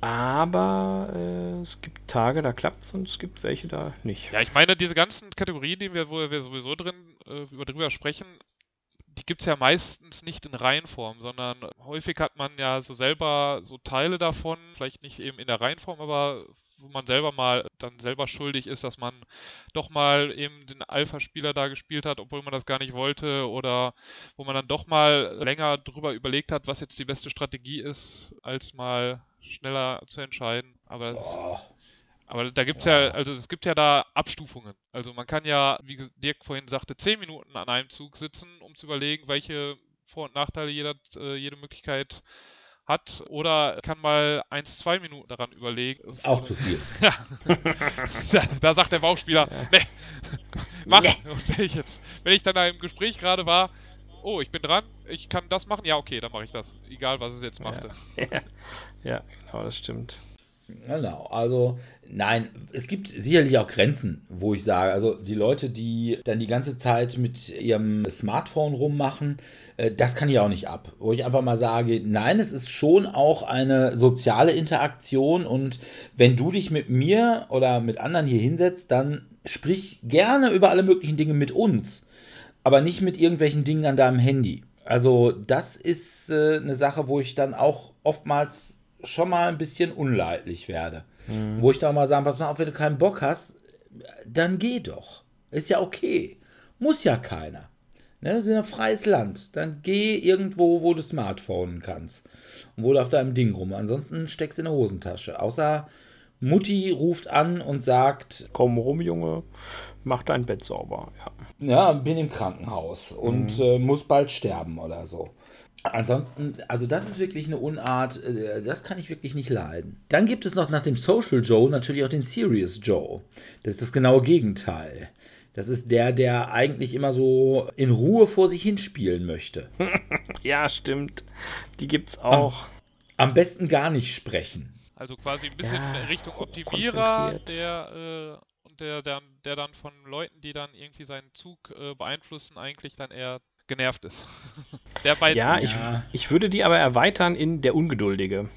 Aber äh, es gibt Tage, da klappt es und es gibt welche da nicht. Ja, ich meine, diese ganzen Kategorien, die wir, wo wir sowieso drin äh, über drüber sprechen, die gibt es ja meistens nicht in Reihenform, sondern häufig hat man ja so selber so Teile davon, vielleicht nicht eben in der Reihenform, aber wo man selber mal dann selber schuldig ist, dass man doch mal eben den Alpha-Spieler da gespielt hat, obwohl man das gar nicht wollte, oder wo man dann doch mal länger drüber überlegt hat, was jetzt die beste Strategie ist, als mal schneller zu entscheiden. Aber das, aber da gibt's ja, Ja. also es gibt ja da Abstufungen. Also man kann ja, wie Dirk vorhin sagte, 10 Minuten an einem Zug sitzen, um zu überlegen, welche Vor- und Nachteile jeder, äh, jede Möglichkeit hat. Oder kann mal 1, 2 Minuten daran überlegen. Auch zu viel. Ja. da, da sagt der Bauchspieler, nee, mach. Und wenn ich jetzt, wenn ich dann da im Gespräch gerade war, oh, ich bin dran, ich kann das machen, ja okay, dann mache ich das. Egal was es jetzt machte. Ja, ja genau, das stimmt. Genau, also nein, es gibt sicherlich auch Grenzen, wo ich sage, also die Leute, die dann die ganze Zeit mit ihrem Smartphone rummachen, äh, das kann ich auch nicht ab. Wo ich einfach mal sage, nein, es ist schon auch eine soziale Interaktion und wenn du dich mit mir oder mit anderen hier hinsetzt, dann sprich gerne über alle möglichen Dinge mit uns, aber nicht mit irgendwelchen Dingen an deinem Handy. Also das ist äh, eine Sache, wo ich dann auch oftmals schon mal ein bisschen unleidlich werde. Wo ich dann mal sage, pass mal auf, wenn du keinen Bock hast, dann geh doch. Ist ja okay. Muss ja keiner. Ne, wir sind ein freies Land. Dann geh irgendwo, wo du Smartphone kannst. Und wo du auf deinem Ding rum. Ansonsten steckst du in der Hosentasche. Außer Mutti ruft an und sagt, Komm rum, Junge, mach dein Bett sauber. Ja. ja, bin im Krankenhaus und äh, muss bald sterben oder so. Ansonsten, also das ist wirklich eine Unart, äh, das kann ich wirklich nicht leiden. Dann gibt es noch nach dem Social Joe natürlich auch den Serious Joe. Das ist das genaue Gegenteil. Das ist der, der eigentlich immer so in Ruhe vor sich hinspielen möchte. ja, stimmt. Die gibt's auch. Am besten gar nicht sprechen. Also quasi ein bisschen Ja, in Richtung Optimierer, konzentriert. der äh, und der, der, der dann von Leuten, die dann irgendwie seinen Zug äh, beeinflussen, eigentlich dann eher genervt ist. der bei Ja, ich, ich würde die aber erweitern in der Ungeduldige.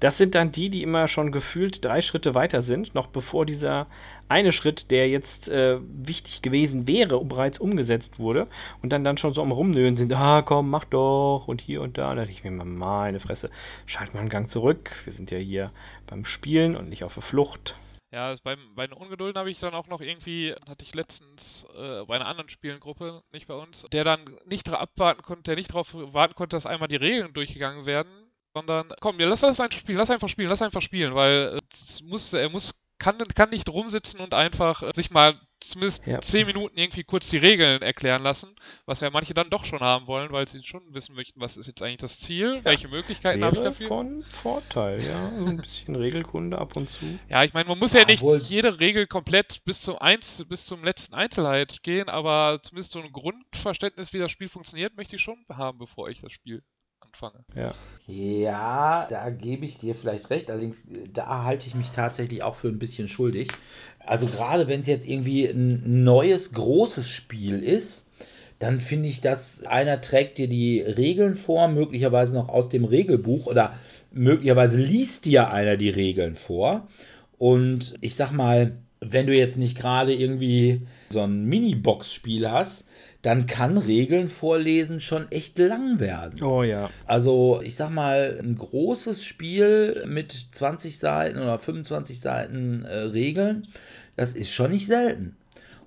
Das sind dann die, die immer schon gefühlt drei Schritte weiter sind, noch bevor dieser eine Schritt, der jetzt äh, wichtig gewesen wäre, bereits umgesetzt wurde und dann, dann schon so am Rumnöhen sind, ah komm, mach doch und hier und da. Da dachte ich mir, mal, meine Fresse, schalt mal einen Gang zurück. Wir sind ja hier beim Spielen und nicht auf der Flucht. Ja, beim, bei den Ungedulden habe ich dann auch noch irgendwie, hatte ich letztens äh, bei einer anderen Spielengruppe, nicht bei uns, der dann nicht abwarten konnte, der nicht darauf warten konnte, dass einmal die Regeln durchgegangen werden, sondern komm, ja, lass das einfach spielen, lass einfach spielen, lass einfach spielen, weil äh, muss, er muss, kann, kann nicht rumsitzen und einfach äh, sich mal zumindest Ja. zehn Minuten irgendwie kurz die Regeln erklären lassen, was ja manche dann doch schon haben wollen, weil sie schon wissen möchten, was ist jetzt eigentlich das Ziel, welche Möglichkeiten habe ich dafür. von Vorteil, ja. So ein bisschen Regelkunde ab und zu. Ja, ich meine, man muss ja, Ja, nicht wohl- jede Regel komplett bis zum Einz bis zum letzten Einzelheit gehen, aber zumindest so ein Grundverständnis, wie das Spiel funktioniert, möchte ich schon haben, bevor ich das Spiel anfange. Ja. Ja, da gebe ich dir vielleicht recht. Allerdings, äh, da halte ich mich tatsächlich auch für ein bisschen schuldig. Also gerade wenn es jetzt irgendwie ein neues, großes Spiel ist, dann finde ich, dass einer trägt dir die Regeln vor, möglicherweise noch aus dem Regelbuch oder möglicherweise liest dir einer die Regeln vor. Und ich sag mal, wenn du jetzt nicht gerade irgendwie so ein Mini-Box-Spiel hast, dann kann Regeln vorlesen schon echt lang werden. Oh ja. Also, ich sag mal, ein großes Spiel mit 20 Seiten oder 25 Seiten äh, Regeln, das ist schon nicht selten.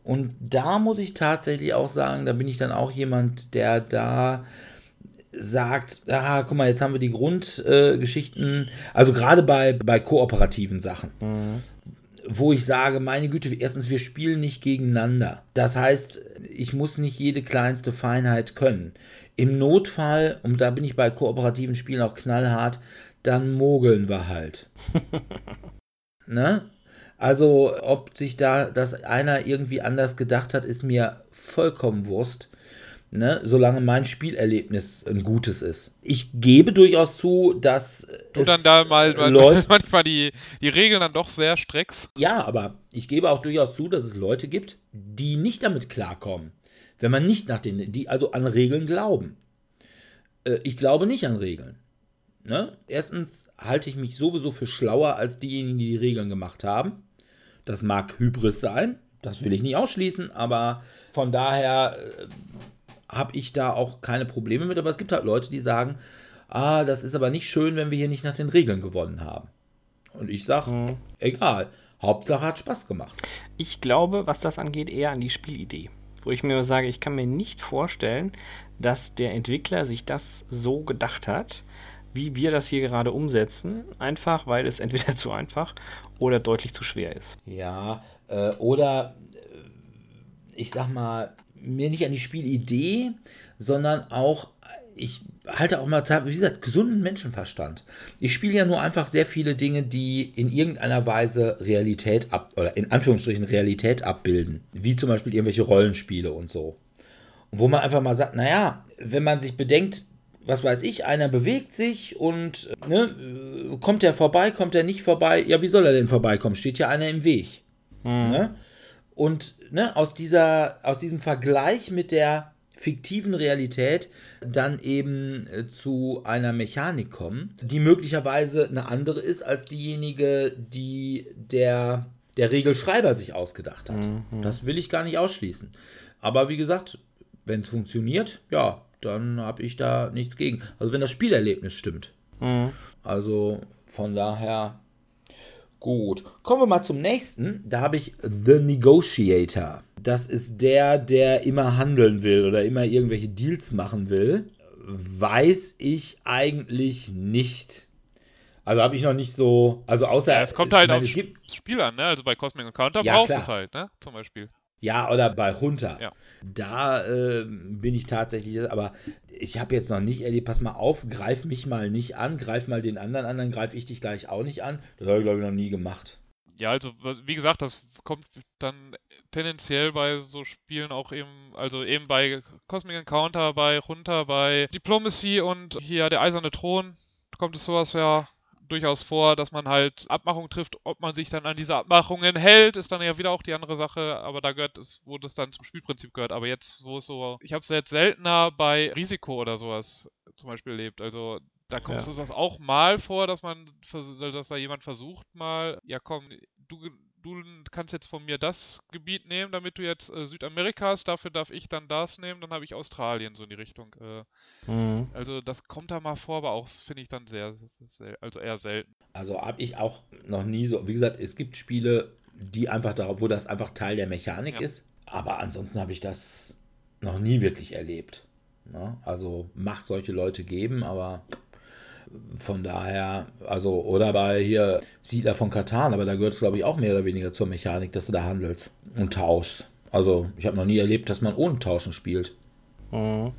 Und da muss ich tatsächlich auch sagen, da bin ich dann auch jemand, der da sagt, ah, guck mal, jetzt haben wir die Grundgeschichten, äh, also gerade bei, bei kooperativen Sachen, wo ich sage, meine Güte, erstens, wir spielen nicht gegeneinander. Das heißt, ich muss nicht jede kleinste Feinheit können. Im Notfall, und da bin ich bei kooperativen Spielen auch knallhart, dann mogeln wir halt. ne? Also, ob sich da das einer irgendwie anders gedacht hat, ist mir vollkommen Wurst. Ne, solange mein Spielerlebnis ein gutes ist. Ich gebe durchaus zu, dass du dann da mal, mal Leute, manchmal die, die Regeln dann doch sehr streckst. Ja, aber ich gebe auch durchaus zu, dass es Leute gibt, die nicht damit klarkommen, wenn man nicht nach den, die also an Regeln glauben. Äh, ich glaube nicht an Regeln. Ne? Erstens halte ich mich sowieso für schlauer als diejenigen, die die Regeln gemacht haben. Das mag Hybris sein, das will ich nicht ausschließen, aber von daher äh, habe ich da auch keine Probleme mit, aber es gibt halt Leute, die sagen, ah, das ist aber nicht schön, wenn wir hier nicht nach den Regeln gewonnen haben. Und ich sage, mhm. egal, Hauptsache hat Spaß gemacht. Ich glaube, was das angeht, eher an die Spielidee. Wo ich mir sage, ich kann mir nicht vorstellen, dass der Entwickler sich das so gedacht hat, wie wir das hier gerade umsetzen, einfach weil es entweder zu einfach oder deutlich zu schwer ist. Ja, äh, oder äh, ich sag mal, mir nicht an die Spielidee, sondern auch, ich halte auch mal, wie gesagt, gesunden Menschenverstand. Ich spiele ja nur einfach sehr viele Dinge, die in irgendeiner Weise Realität ab, oder in Anführungsstrichen Realität abbilden. Wie zum Beispiel irgendwelche Rollenspiele und so. wo man einfach mal sagt, naja, wenn man sich bedenkt, was weiß ich, einer bewegt sich und ne, kommt er vorbei, kommt er nicht vorbei, ja, wie soll er denn vorbeikommen? Steht ja einer im Weg. Mhm. Ne? Und ne, aus, dieser, aus diesem Vergleich mit der fiktiven Realität dann eben äh, zu einer Mechanik kommen, die möglicherweise eine andere ist als diejenige, die der, der Regelschreiber sich ausgedacht hat. Mhm. Das will ich gar nicht ausschließen. Aber wie gesagt, wenn es funktioniert, ja, dann habe ich da nichts gegen. Also wenn das Spielerlebnis stimmt. Mhm. Also von daher Gut, kommen wir mal zum nächsten. Da habe ich The Negotiator. Das ist der, der immer handeln will oder immer irgendwelche Deals machen will. Weiß ich eigentlich nicht. Also habe ich noch nicht so, also außer. Ja, es kommt halt aufs Spiel an, ne? Also bei Cosmic Counter ja, brauchst du es halt, ne? Zum Beispiel. Ja, oder bei Hunter. Ja. Da äh, bin ich tatsächlich, aber ich habe jetzt noch nicht erlebt, pass mal auf, greif mich mal nicht an, greif mal den anderen an, dann greife ich dich gleich auch nicht an. Das habe ich, glaube ich, noch nie gemacht. Ja, also wie gesagt, das kommt dann tendenziell bei so Spielen auch eben, also eben bei Cosmic Encounter, bei Hunter, bei Diplomacy und hier der Eiserne Thron kommt es sowas ja durchaus vor, dass man halt Abmachungen trifft. Ob man sich dann an diese Abmachungen hält, ist dann ja wieder auch die andere Sache. Aber da gehört es, wo das dann zum Spielprinzip gehört. Aber jetzt, wo es so, ich habe es jetzt seltener bei Risiko oder sowas zum Beispiel erlebt. Also da kommt ja. sowas auch mal vor, dass man, dass da jemand versucht mal, ja komm, du du kannst jetzt von mir das Gebiet nehmen, damit du jetzt äh, Südamerika hast, dafür darf ich dann das nehmen, dann habe ich Australien so in die Richtung. Äh, mhm. Also das kommt da mal vor, aber auch finde ich dann sehr, sehr, also eher selten. Also habe ich auch noch nie so, wie gesagt, es gibt Spiele, die einfach darauf, wo das einfach Teil der Mechanik ja. ist, aber ansonsten habe ich das noch nie wirklich erlebt. Ne? Also mag solche Leute geben, aber von daher, also, oder bei hier Siedler von Katan, aber da gehört es, glaube ich, auch mehr oder weniger zur Mechanik, dass du da handelst und tauschst. Also, ich habe noch nie erlebt, dass man ohne Tauschen spielt. Mhm.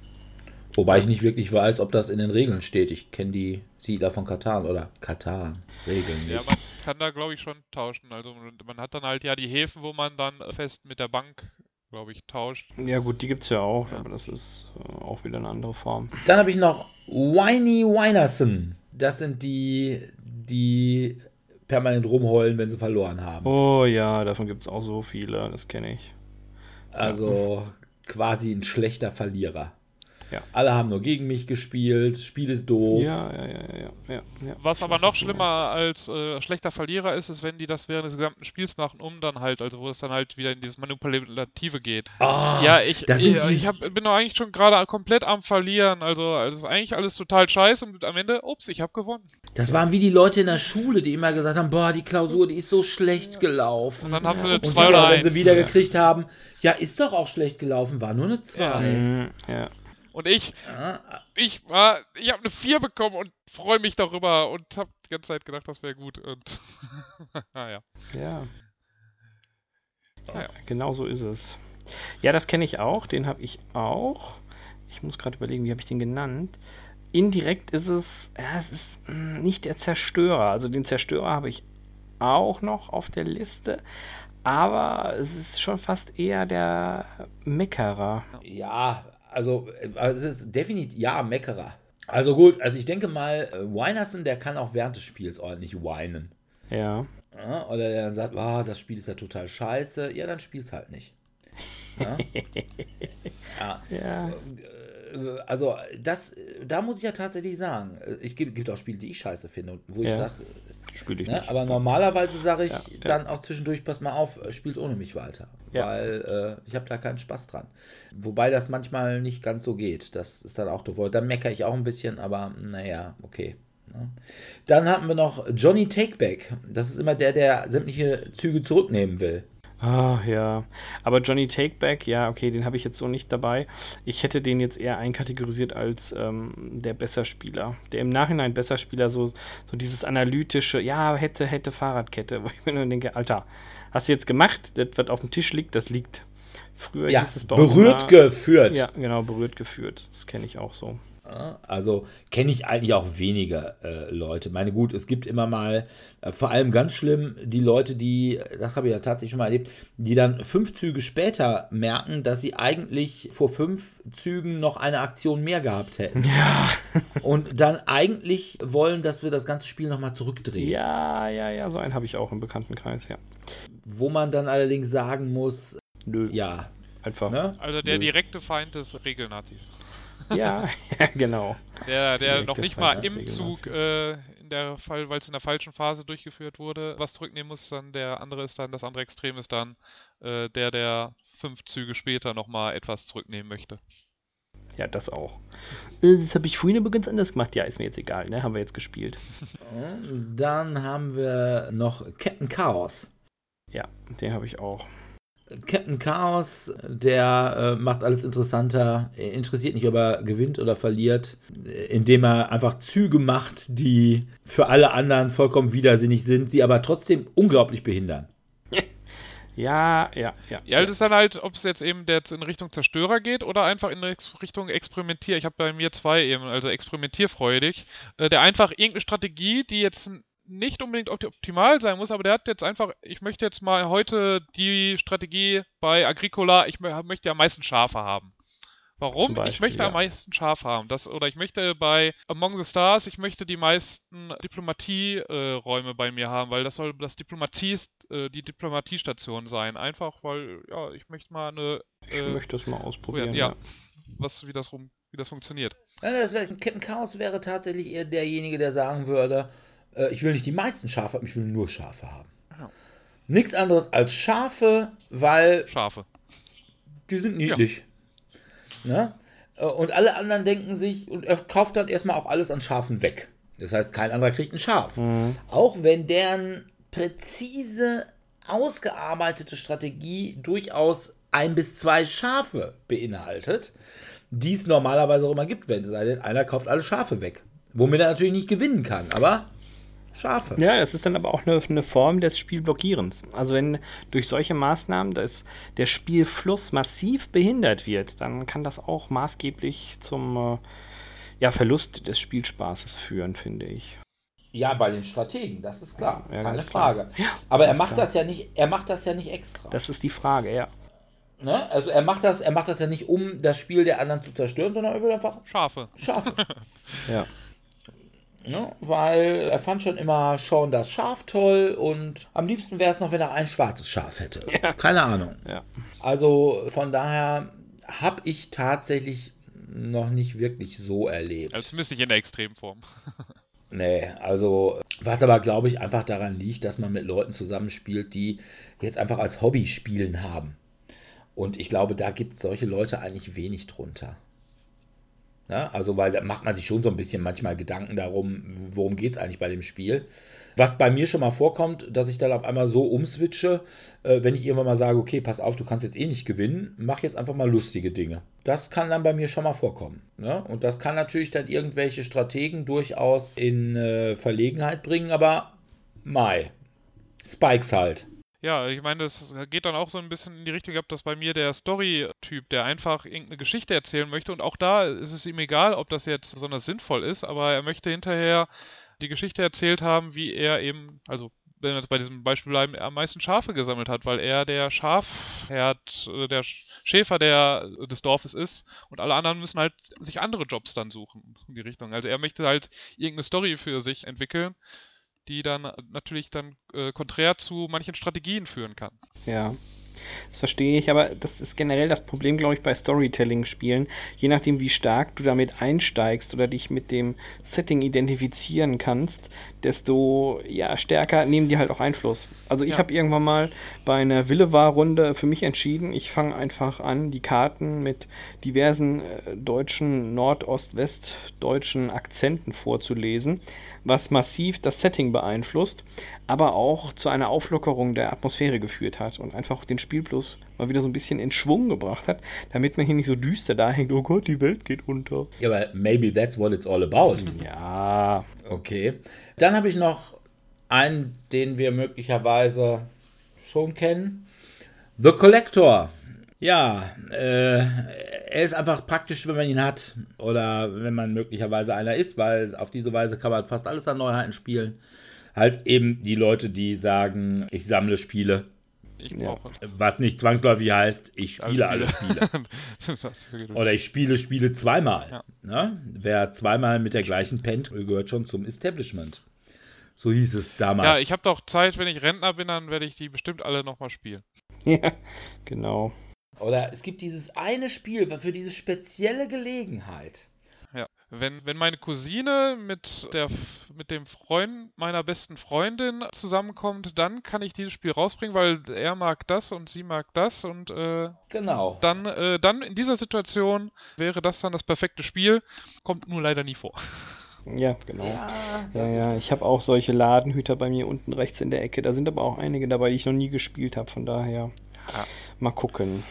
Wobei ich nicht wirklich weiß, ob das in den Regeln steht. Ich kenne die Siedler von Katan oder Katan Regeln nicht. Ja, man kann da, glaube ich, schon tauschen. Also, man hat dann halt ja die Häfen, wo man dann fest mit der Bank glaube ich, tauscht. Ja, gut, die gibt es ja auch, ja. aber das ist äh, auch wieder eine andere Form. Dann habe ich noch Whiny Winerson. Das sind die, die permanent rumheulen, wenn sie verloren haben. Oh ja, davon gibt es auch so viele, das kenne ich. Also ja. quasi ein schlechter Verlierer. Ja. Alle haben nur gegen mich gespielt, Spiel ist doof. Ja, ja, ja, ja. ja, Was aber noch schlimmer als äh, schlechter Verlierer ist, ist, wenn die das während des gesamten Spiels machen, um dann halt, also wo es dann halt wieder in dieses Manipulative geht. Oh, ja, ich, ich, ich hab, bin doch eigentlich schon gerade komplett am Verlieren. Also, also ist eigentlich alles total scheiße und am Ende, ups, ich habe gewonnen. Das waren wie die Leute in der Schule, die immer gesagt haben, boah, die Klausur, die ist so schlecht gelaufen. Und dann haben sie eine 2 oder 1. wenn sie wieder gekriegt haben, ja, ist doch auch schlecht gelaufen, war nur eine 2. Ja. Mhm, ja. Und ich, ich war, ich habe eine 4 bekommen und freue mich darüber und habe die ganze Zeit gedacht, das wäre gut. Und naja. Ja. Ja, genau so ist es. Ja, das kenne ich auch, den habe ich auch. ich muss gerade überlegen, wie habe ich den genannt? Indirekt ist es, ja, es ist mh, nicht der Zerstörer. Also den Zerstörer habe ich auch noch auf der Liste, aber es ist schon fast eher der Meckerer. Ja, also, also es ist definitiv, ja, Meckerer. Also gut, also ich denke mal, äh, Winerson, der kann auch während des Spiels ordentlich weinen. Ja. Ja, oder der dann sagt, ah, das Spiel ist ja total scheiße. Ja, dann spiel's halt nicht. Ja. ja. Ja. Äh, Also, das, da muss ich ja tatsächlich sagen, äh, es gibt, auch Spiele, die ich scheiße finde, wo ich sage, Spiele ich ne, nicht. aber normalerweise sage ich Ja, ja. dann auch zwischendurch, pass mal auf, äh, spielt ohne mich weiter. Ja. Weil äh, ich habe da keinen Spaß dran. Wobei das manchmal nicht ganz so geht. Das ist dann auch doof. Dann meckere ich auch ein bisschen, aber naja, okay. Ne? Dann hatten wir noch Johnny Takeback. Das ist immer der, der sämtliche Züge zurücknehmen will. Ah, ja. Aber Johnny Takeback, ja, okay, den habe ich jetzt so nicht dabei. Ich hätte den jetzt eher einkategorisiert als ähm, der Besserspieler. Der im Nachhinein Besserspieler, so, so dieses analytische, ja, hätte, hätte Fahrradkette, wo ich mir nur denke, Alter, hast du jetzt gemacht? Das, was auf dem Tisch liegt, das liegt. Früher Ja, hieß es bei uns berührt geführt. Ja, genau, berührt geführt. Das kenne ich auch so. Also kenne ich eigentlich auch weniger äh, Leute. Meine gut, es gibt immer mal, äh, vor allem ganz schlimm, die Leute, die, das habe ich ja tatsächlich schon mal erlebt, die dann fünf Züge später merken, dass sie eigentlich vor fünf Zügen noch eine Aktion mehr gehabt hätten. Ja. Und dann eigentlich wollen, dass wir das ganze Spiel nochmal zurückdrehen. Ja, ja, ja, so einen habe ich auch im Bekanntenkreis, ja. Wo man dann allerdings sagen muss, Nö, ja, einfach. ne? Also der Nö. direkte Feind des Regelnazis. Ja, genau. Der, der noch nicht mal im Zug, äh, in der Fall, weil es in der falschen Phase durchgeführt wurde, was zurücknehmen muss, dann der andere ist dann, das andere Extrem ist dann äh, der, der fünf Züge später nochmal etwas zurücknehmen möchte. Ja, das auch. Äh, Das habe ich vorhin ganz anders gemacht. Ja, ist mir jetzt egal, ne? Haben wir jetzt gespielt. Dann haben wir noch Captain Chaos. Ja, den habe ich auch. Captain Chaos, der äh, macht alles interessanter, Er interessiert nicht, ob er gewinnt oder verliert, äh, indem er einfach Züge macht, die für alle anderen vollkommen widersinnig sind, sie aber trotzdem unglaublich behindern. Ja, ja, ja. Ja, das ist dann halt, ob es jetzt eben jetzt in Richtung Zerstörer geht oder einfach in Richtung Experimentier. Ich habe bei mir zwei eben, also experimentierfreudig. Äh, der einfach irgendeine Strategie, die jetzt nicht unbedingt opti- optimal sein muss, aber der hat jetzt einfach, ich möchte jetzt mal heute die Strategie bei Agricola, ich mö- möchte ja am meisten Schafe haben. Warum? Beispiel, ich möchte ja. am meisten Schafe haben. Das, oder ich möchte bei Among the Stars, ich möchte die meisten Diplomatie-Räume bei mir haben, weil das soll das Diplomatie, äh, die Diplomatiestation sein. Einfach, weil, ja, ich möchte mal eine, Ich äh, möchte das mal ausprobieren. ja, Ja. was, wie das rum, wie das funktioniert. Ja, das wär, Captain Chaos wäre tatsächlich eher derjenige, der sagen würde, äh, ich will nicht die meisten Schafe haben, ich will nur Schafe haben. Ja. Nichts anderes als Schafe, weil Schafe. die sind niedlich. Ne? Äh, Und alle anderen denken sich, und er kauft dann erstmal auch alles an Schafen weg. Das heißt, kein anderer kriegt ein Schaf. Mhm. Auch wenn deren präzise, ausgearbeitete Strategie durchaus ein bis zwei Schafe beinhaltet, die es normalerweise auch immer gibt, wenn es sei denn, einer kauft alle Schafe weg. Womit er natürlich nicht gewinnen kann, aber Schafe. Ja, das ist dann aber auch eine, eine Form des Spielblockierens. Also wenn durch solche Maßnahmen das, der Spielfluss massiv behindert wird, dann kann das auch maßgeblich zum äh, ja, Verlust des Spielspaßes führen, finde ich. Ja, bei den Strategen, das ist klar, Ja, keine klar. Frage. aber er macht klar. das ja nicht, er macht das ja nicht extra. Das ist die Frage, ja. Ne? Also er macht das, er macht das ja nicht, um das Spiel der anderen zu zerstören, sondern er will einfach Schafe. Schafe. Ja. Ne? Weil er fand schon immer Sean das Schaf toll und am liebsten wäre es noch, wenn er ein schwarzes Schaf hätte. Keine Ahnung. Ja. Also von daher habe ich tatsächlich noch nicht wirklich so erlebt. Also zumindest nicht in der Extremform. Nee, also was aber glaube ich einfach daran liegt, dass man mit Leuten zusammenspielt, die jetzt einfach als Hobby spielen haben. Und ich glaube, da gibt es solche Leute eigentlich wenig drunter. Ja, also, weil da macht man sich schon so ein bisschen manchmal Gedanken darum, worum geht es eigentlich bei dem Spiel. Was bei mir schon mal vorkommt, dass ich dann auf einmal so umswitche, äh, wenn ich irgendwann mal sage, okay, pass auf, du kannst jetzt eh nicht gewinnen, mach jetzt einfach mal lustige Dinge. Das kann dann bei mir schon mal vorkommen. Ne? Und das kann natürlich dann irgendwelche Strategen durchaus in äh, Verlegenheit bringen, aber Mai. Spikes halt. Ja, ich meine, das geht dann auch so ein bisschen in die Richtung, ich habe das bei mir der Story-Typ Typ, der einfach irgendeine Geschichte erzählen möchte und auch da ist es ihm egal, ob das jetzt besonders sinnvoll ist, aber er möchte hinterher die Geschichte erzählt haben, wie er eben, also wenn wir jetzt bei diesem Beispiel bleiben, am meisten Schafe gesammelt hat, weil er der Schafherd, äh, der Schäfer der, des Dorfes ist und alle anderen müssen halt sich andere Jobs dann suchen in die Richtung. Also er möchte halt irgendeine Story für sich entwickeln, die dann natürlich dann äh, konträr zu manchen Strategien führen kann. Ja. Das verstehe ich, aber das ist generell das Problem, glaube ich, bei Storytelling-Spielen. Je nachdem, wie stark du damit einsteigst oder dich mit dem Setting identifizieren kannst, desto ja, stärker nehmen die halt auch Einfluss. Also ich Ja. habe irgendwann mal bei einer Willevar-Runde für mich entschieden, ich fange einfach an, die Karten mit diversen äh, deutschen, nordost-westdeutschen Akzenten vorzulesen, was massiv das Setting beeinflusst, aber auch zu einer Auflockerung der Atmosphäre geführt hat und einfach den Spielfluss mal wieder so ein bisschen in Schwung gebracht hat, damit man hier nicht so düster da hängt, oh Gott, die Welt geht unter. Ja, aber maybe that's what it's all about. Ja, Okay. Dann habe ich noch einen, den wir möglicherweise schon kennen. The Collector. Ja, äh, er ist einfach praktisch, wenn man ihn hat oder wenn man möglicherweise einer ist, weil auf diese Weise kann man fast alles an Neuheiten spielen. Halt eben die Leute, die sagen, ich sammle Spiele, Ich brauche was nicht zwangsläufig heißt, ich spiele alle Spiele. Oder ich spiele Spiele zweimal. Ja. Ne? Wer zweimal mit der gleichen pennt, gehört schon zum Establishment. So hieß es damals. ja, ich habe doch Zeit, wenn ich Rentner bin, dann werde ich die bestimmt alle nochmal spielen. ja, genau. Oder es gibt dieses eine Spiel für diese spezielle Gelegenheit. Ja. Wenn, wenn meine Cousine mit, der, F- mit dem Freund meiner besten Freundin zusammenkommt, dann kann ich dieses Spiel rausbringen, weil er mag das und sie mag das und äh, Genau. dann, äh, dann in dieser Situation wäre das dann das perfekte Spiel. Kommt nur leider nie vor. Ja, genau. Ja, Ja, ja, ich habe auch solche Ladenhüter bei mir unten rechts in der Ecke. Da sind aber auch einige dabei, die ich noch nie gespielt habe. Von daher Ja. mal gucken.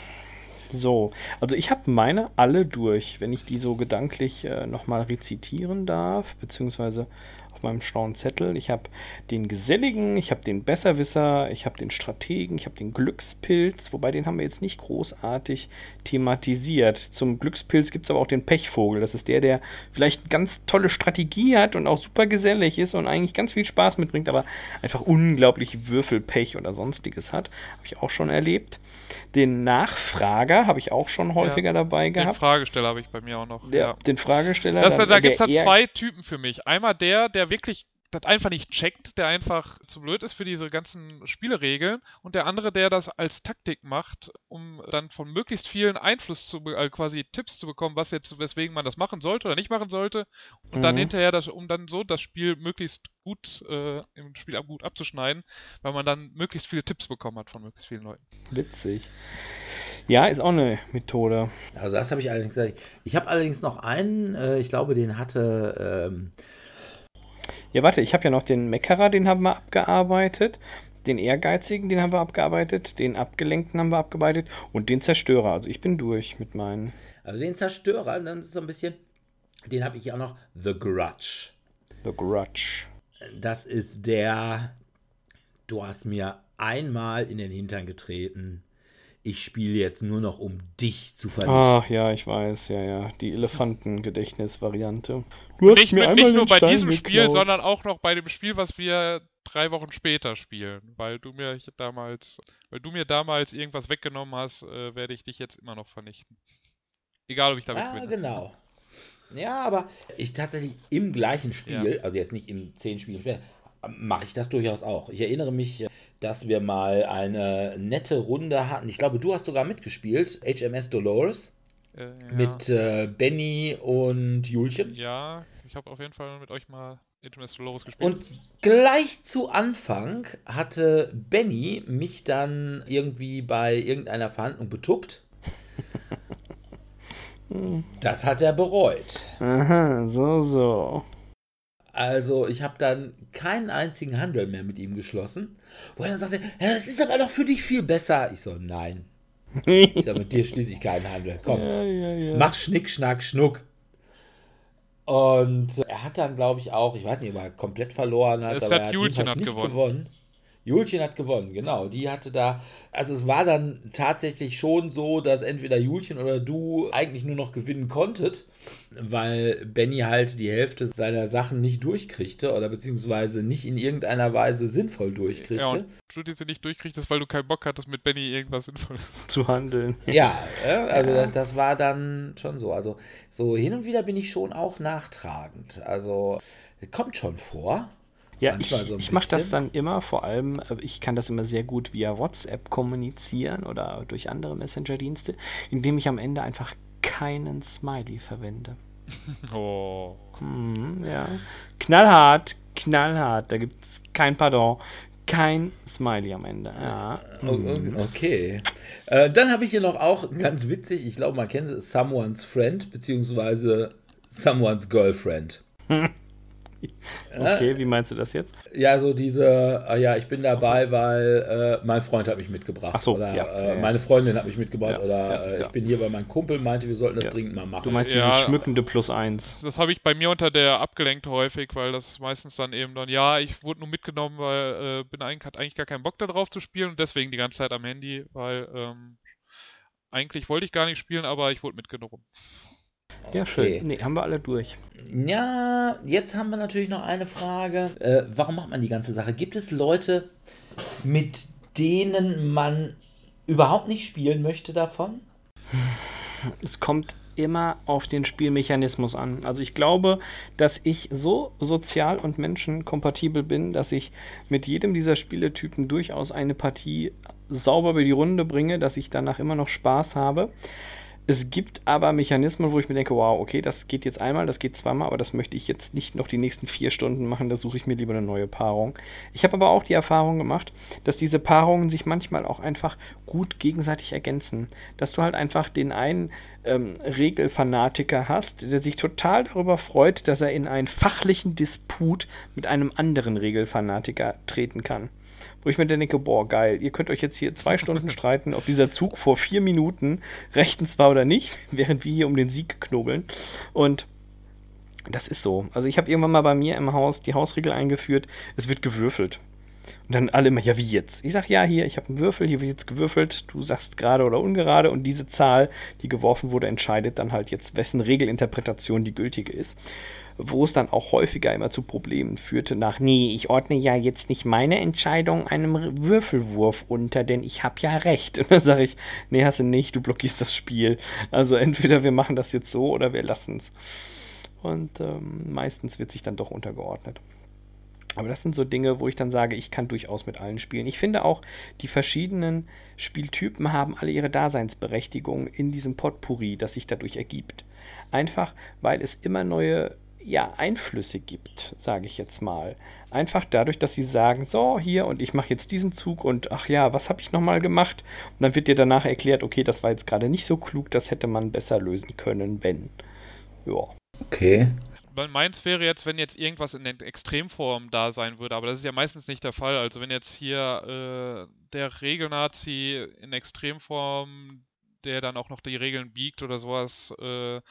So, also ich habe meine alle durch, wenn ich die so gedanklich äh, nochmal rezitieren darf, beziehungsweise auf meinem schlauen Zettel. Ich habe den Geselligen, ich habe den Besserwisser, ich habe den Strategen, ich habe den Glückspilz, wobei den haben wir jetzt nicht großartig thematisiert. Zum Glückspilz gibt es aber auch den Pechvogel. Das ist der, der vielleicht ganz tolle Strategie hat und auch super gesellig ist und eigentlich ganz viel Spaß mitbringt, aber einfach unglaublich Würfelpech oder sonstiges hat. Habe ich auch schon erlebt. Den Nachfrager habe ich auch schon häufiger dabei Den gehabt. Fragesteller habe ich bei mir auch noch. Der, ja. Den Fragesteller. Das, dann da gibt es dann zwei Typen für mich. Einmal der, der wirklich das einfach nicht checkt, der einfach zu blöd ist für diese ganzen Spieleregeln und der andere, der das als Taktik macht, um dann von möglichst vielen Einfluss zu äh, quasi Tipps zu bekommen, was jetzt weswegen man das machen sollte oder nicht machen sollte und dann Mhm. hinterher das, um dann so das Spiel möglichst gut äh, im Spiel gut abzuschneiden, weil man dann möglichst viele Tipps bekommen hat von möglichst vielen Leuten. Witzig. Ja, ist auch eine Methode. also das habe ich allerdings gesagt. Ich habe allerdings noch einen, äh, ich glaube, den hatte ähm, Ja, warte, ich habe ja noch den Meckerer, den haben wir abgearbeitet. Den Ehrgeizigen, den haben wir abgearbeitet. Den Abgelenkten haben wir abgearbeitet. Und den Zerstörer. Also ich bin durch mit meinen. Also den Zerstörer, dann ist so ein bisschen, den habe ich auch noch, The Grudge. The Grudge. Das ist der, du hast mir einmal in den Hintern getreten. Ich spiele jetzt nur noch, um dich zu vernichten. Ach ja, ich weiß, ja, ja. Die Elefantengedächtnis-Variante. Du nicht, mit, nicht nur den bei Stein diesem Spiel, geklaut. sondern auch noch bei dem Spiel, was wir drei Wochen später spielen. Weil du mir damals, weil du mir damals irgendwas weggenommen hast, äh, werde ich dich jetzt immer noch vernichten. Egal, ob ich damit Ja, gewinne. genau. Ja, aber ich tatsächlich im gleichen Spiel, also jetzt nicht im 10 Spielen später, mache ich das durchaus auch. Ich erinnere mich, dass wir mal eine nette Runde hatten. Ich glaube, du hast sogar mitgespielt, HMS Dolores, Äh, ja. mit äh, Benny und Julchen. Ja, ich habe auf jeden Fall mit euch mal HMS Dolores gespielt. Und gleich zu Anfang hatte Benny mich dann irgendwie bei irgendeiner Verhandlung betuppt. Das hat er bereut. Aha, so, so. Also, ich habe dann keinen einzigen Handel mehr mit ihm geschlossen. Wo er dann sagte, das ist aber doch für dich viel besser. Ich so, nein. Ich sag, mit dir schließe ich keinen Handel. Komm, Ja, ja, ja. mach Schnick, Schnack, Schnuck. Und er hat dann, glaube ich, auch, ich weiß nicht, ob er komplett verloren hat, Es aber hat er hat Julchen hat nicht gewonnen. gewonnen. Julchen hat gewonnen, genau. Die hatte da, also es war dann tatsächlich schon so, dass entweder Julchen oder du eigentlich nur noch gewinnen konntet, weil Benny halt die Hälfte seiner Sachen nicht durchkriegte oder beziehungsweise nicht in irgendeiner Weise sinnvoll durchkriegte. Ja, und du diese nicht durchkriegtest, weil du keinen Bock hattest, mit Benny irgendwas Sinnvolles. Zu handeln. Ja, ja, also Ja. Das, das war dann schon so. Also so hin und wieder bin ich schon auch nachtragend. Also kommt schon vor. Ja, ich, so ich mache das dann immer, vor allem, äh, ich kann das immer sehr gut via WhatsApp kommunizieren oder durch andere Messenger-Dienste, indem ich am Ende einfach keinen Smiley verwende. Oh. Hm, ja. Knallhart, knallhart, da gibt es kein Pardon, kein Smiley am Ende. Ja. O- o- Okay. Äh, dann habe ich hier noch auch ganz witzig, ich glaube, man kennt es, Someone's Friend, beziehungsweise Someone's Girlfriend. Okay, wie meinst du das jetzt? Ja, so diese, äh, ja, ich bin dabei, weil äh, mein Freund hat mich mitgebracht. Ach so, oder ja, äh, ja, meine Freundin hat mich mitgebracht. Ja, oder ja, äh, ja. ich bin hier, weil mein Kumpel meinte, wir sollten das Ja. dringend mal machen. Du meinst Ja. dieses schmückende Plus eins. Das habe ich bei mir unter der abgelenkt häufig, weil das meistens dann eben dann, ja, ich wurde nur mitgenommen, weil äh, bin eigentlich, hat eigentlich gar keinen Bock darauf zu spielen und deswegen die ganze Zeit am Handy, weil ähm, eigentlich wollte ich gar nicht spielen, aber ich wurde mitgenommen. Ja, Okay. schön. Nee, haben wir alle durch. Ja, jetzt haben wir natürlich noch eine Frage. Äh, warum macht man die ganze Sache? Gibt es Leute, mit denen man überhaupt nicht spielen möchte davon? Es kommt immer auf den Spielmechanismus an. Also ich glaube, dass ich so sozial und menschenkompatibel bin, dass ich mit jedem dieser Spieletypen durchaus eine Partie sauber über die Runde bringe, dass ich danach immer noch Spaß habe. Es gibt aber Mechanismen, wo ich mir denke, wow, okay, das geht jetzt einmal, das geht zweimal, aber das möchte ich jetzt nicht noch die nächsten vier Stunden machen, da suche ich mir lieber eine neue Paarung. Ich habe aber auch die Erfahrung gemacht, dass diese Paarungen sich manchmal auch einfach gut gegenseitig ergänzen. Dass du halt einfach den einen ähm, Regelfanatiker hast, der sich total darüber freut, dass er in einen fachlichen Disput mit einem anderen Regelfanatiker treten kann. Wo ich mir dann denke, boah, geil, ihr könnt euch jetzt hier zwei Stunden streiten, ob dieser Zug vor vier Minuten rechtens war oder nicht, während wir hier um den Sieg knobeln. Und das ist so. Also ich habe irgendwann mal bei mir im Haus die Hausregel eingeführt, es wird gewürfelt. Und dann alle immer, ja, wie jetzt? Ich sag, ja, hier, ich habe einen Würfel, hier wird jetzt gewürfelt, du sagst gerade oder ungerade und diese Zahl, die geworfen wurde, entscheidet dann halt jetzt, wessen Regelinterpretation die gültige ist. Wo es dann auch häufiger immer zu Problemen führte nach, nee, ich ordne ja jetzt nicht meine Entscheidung einem Würfelwurf unter, denn ich habe ja recht. Und dann sage ich, nee, hast du nicht, du blockierst das Spiel. Also entweder wir machen das jetzt so oder wir lassen es. Und ähm, meistens wird sich dann doch untergeordnet. Aber das sind so Dinge, wo ich dann sage, ich kann durchaus mit allen spielen. Ich finde auch, die verschiedenen Spieltypen haben alle ihre Daseinsberechtigung in diesem Potpourri, das sich dadurch ergibt. Einfach, weil es immer neue ja, Einflüsse gibt, sage ich jetzt mal. Einfach dadurch, dass sie sagen, so, hier und ich mache jetzt diesen Zug und ach ja, was habe ich nochmal gemacht? Und dann wird dir danach erklärt, okay, das war jetzt gerade nicht so klug, das hätte man besser lösen können, wenn. Ja. Okay. Weil meins wäre jetzt, wenn jetzt irgendwas in der Extremform da sein würde, aber das ist ja meistens nicht der Fall. Also wenn jetzt hier äh, der Regelnazi in Extremform, der dann auch noch die Regeln biegt oder sowas, äh,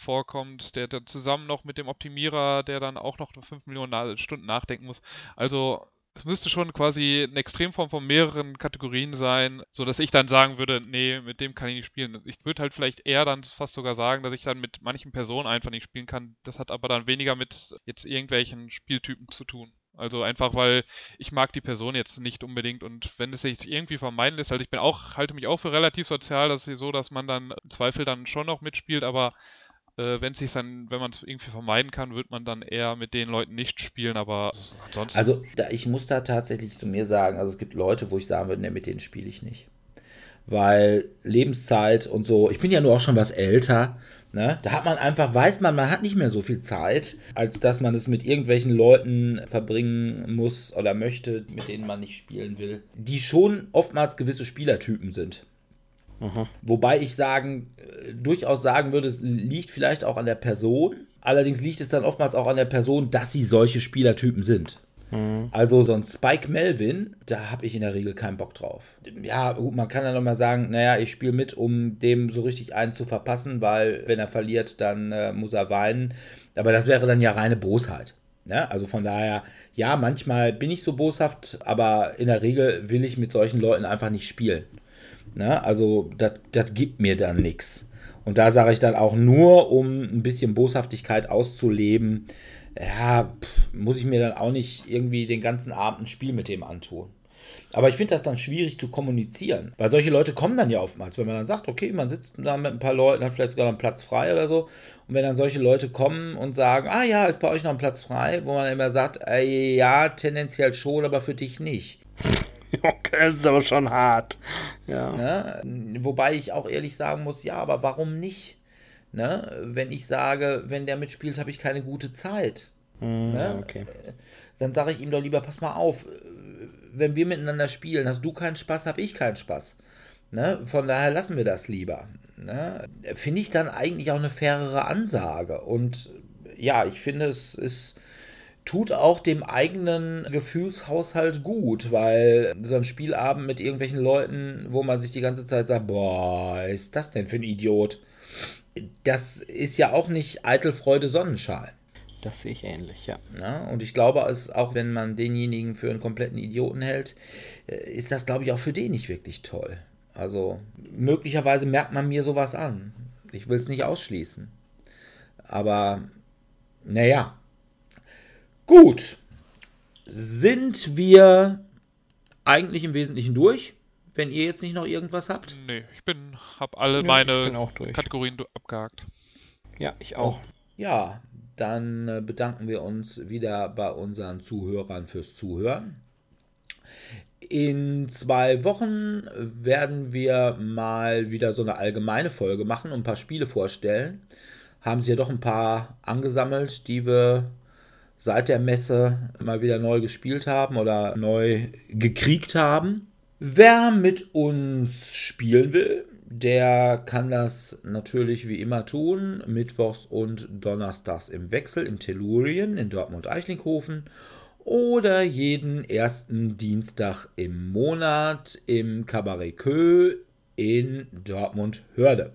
vorkommt, der dann zusammen noch mit dem Optimierer, der dann auch noch 5 Millionen Stunden nachdenken muss. Also es müsste schon quasi eine Extremform von mehreren Kategorien sein, so dass ich dann sagen würde, nee, mit dem kann ich nicht spielen. Ich würde halt vielleicht eher dann fast sogar sagen, dass ich dann mit manchen Personen einfach nicht spielen kann. Das hat aber dann weniger mit jetzt irgendwelchen Spieltypen zu tun. Also einfach, weil ich mag die Person jetzt nicht unbedingt und wenn es sich irgendwie vermeiden lässt, also ich bin auch, halte mich auch für relativ sozial, das ist so, dass man dann im Zweifel dann schon noch mitspielt, aber äh, wenn sich dann, wenn man es irgendwie vermeiden kann, wird man dann eher mit den Leuten nicht spielen, aber ansonsten. Also da, ich muss da tatsächlich zu mir sagen, also es gibt Leute, wo ich sagen würde, ne, mit denen spiele ich nicht. Weil Lebenszeit und so, ich bin ja nur auch schon was älter, ne? Da hat man einfach, weiß man, man hat nicht mehr so viel Zeit, als dass man es mit irgendwelchen Leuten verbringen muss oder möchte, mit denen man nicht spielen will, die schon oftmals gewisse Spielertypen sind. Wobei ich sagen, äh, durchaus sagen würde, es liegt vielleicht auch an der Person. Allerdings liegt es dann oftmals auch an der Person, dass sie solche Spielertypen sind. Also so ein Spike Melvin, da habe ich in der Regel keinen Bock drauf. Ja, gut, man kann dann nochmal sagen, naja, ich spiele mit, um dem so richtig einen zu verpassen, weil wenn er verliert, dann äh, muss er weinen. Aber das wäre dann ja reine Bosheit. Ne? Also von daher, ja, manchmal bin ich so boshaft, aber in der Regel will ich mit solchen Leuten einfach nicht spielen. Ne? Also das gibt mir dann nichts. Und da sage ich dann auch nur, um ein bisschen Boshaftigkeit auszuleben, ja, pff, muss ich mir dann auch nicht irgendwie den ganzen Abend ein Spiel mit dem antun. Aber ich finde das dann schwierig zu kommunizieren, weil solche Leute kommen dann ja oftmals, wenn man dann sagt, okay, man sitzt da mit ein paar Leuten, hat vielleicht sogar noch einen Platz frei oder so. Und wenn dann solche Leute kommen und sagen, ah ja, ist bei euch noch ein Platz frei, wo man immer sagt, äh, ja, tendenziell schon, aber für dich nicht. Okay, das ist aber schon hart. Ja. Ne? Wobei ich auch ehrlich sagen muss, ja, aber warum nicht? Ne? Wenn ich sage, wenn der mitspielt, habe ich keine gute Zeit. Hm, ne? okay. Dann sage ich ihm doch lieber, pass mal auf, wenn wir miteinander spielen, hast du keinen Spaß, habe ich keinen Spaß. Ne? Von daher lassen wir das lieber. Ne? Finde ich dann eigentlich auch eine fairere Ansage. Und ja, ich finde, es ist tut auch dem eigenen Gefühlshaushalt gut, weil so ein Spielabend mit irgendwelchen Leuten, wo man sich die ganze Zeit sagt, boah, ist das denn für ein Idiot? Das ist ja auch nicht eitel Freude Sonnenschein. Das sehe ich ähnlich, ja. ja. Und ich glaube, es, auch wenn man denjenigen für einen kompletten Idioten hält, äh, ist das, glaube ich, auch für den nicht wirklich toll. Also möglicherweise merkt man mir sowas an. Ich will es nicht ausschließen. Aber naja, Gut. Sind wir eigentlich im Wesentlichen durch? Wenn ihr jetzt nicht noch irgendwas habt? Nee, ich bin, hab alle Ja, meine. Kategorien abgehakt. Ja, ich auch. Ja, dann äh, bedanken wir uns wieder bei unseren Zuhörern fürs Zuhören. In zwei Wochen werden wir mal wieder so eine allgemeine Folge machen und ein paar Spiele vorstellen. Haben sie ja doch ein paar angesammelt, die wir seit der Messe mal wieder neu gespielt haben oder neu gekriegt haben. Wer mit uns spielen will, der kann das natürlich wie immer tun, mittwochs und donnerstags im Wechsel im Tellurien in Dortmund-Eichlinghofen oder jeden ersten Dienstag im Monat im Cabaret Kö in Dortmund-Hörde.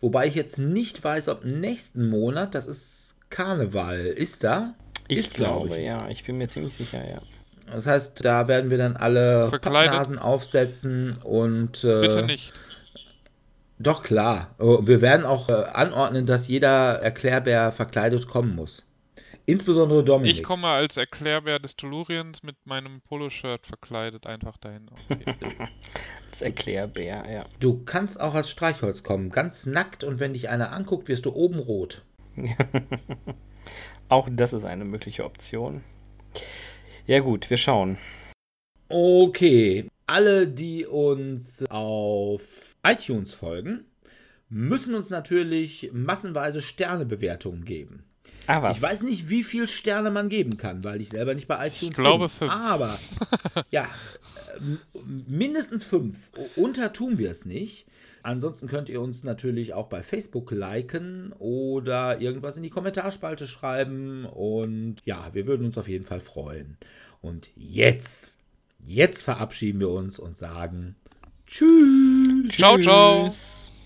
Wobei ich jetzt nicht weiß, ob nächsten Monat, das ist Karneval, ist da? Ich ist, glaub glaube, ja. Ich bin mir ziemlich sicher, ja. Das heißt, da werden wir dann alle Verkleidet. Pappnasen aufsetzen und. Äh, Bitte nicht. Doch, klar. Oh, Wir werden auch äh, anordnen, dass jeder Erklärbär verkleidet kommen muss. Insbesondere Dominik. Ich komme als Erklärbär des Telluriens mit meinem Poloshirt verkleidet einfach dahin. Okay. Als Erklärbär, ja. Du kannst auch als Streichholz kommen, ganz nackt und wenn dich einer anguckt, wirst du oben rot. Auch das ist eine mögliche Option. Ja, gut, wir schauen. Okay, alle, die uns auf iTunes folgen, müssen uns natürlich massenweise Sternebewertungen geben. Aber Ich weiß nicht, wie viel Sterne man geben kann, weil ich selber nicht bei iTunes glaube bin. fünf. Aber ja, mindestens fünf. Unter tun wir es nicht. Ansonsten könnt ihr uns natürlich auch bei Facebook liken oder irgendwas in die Kommentarspalte schreiben. Und ja, wir würden uns auf jeden Fall freuen. Und jetzt, jetzt verabschieden wir uns und sagen Tschüss. Ciao, ciao. Tschüss.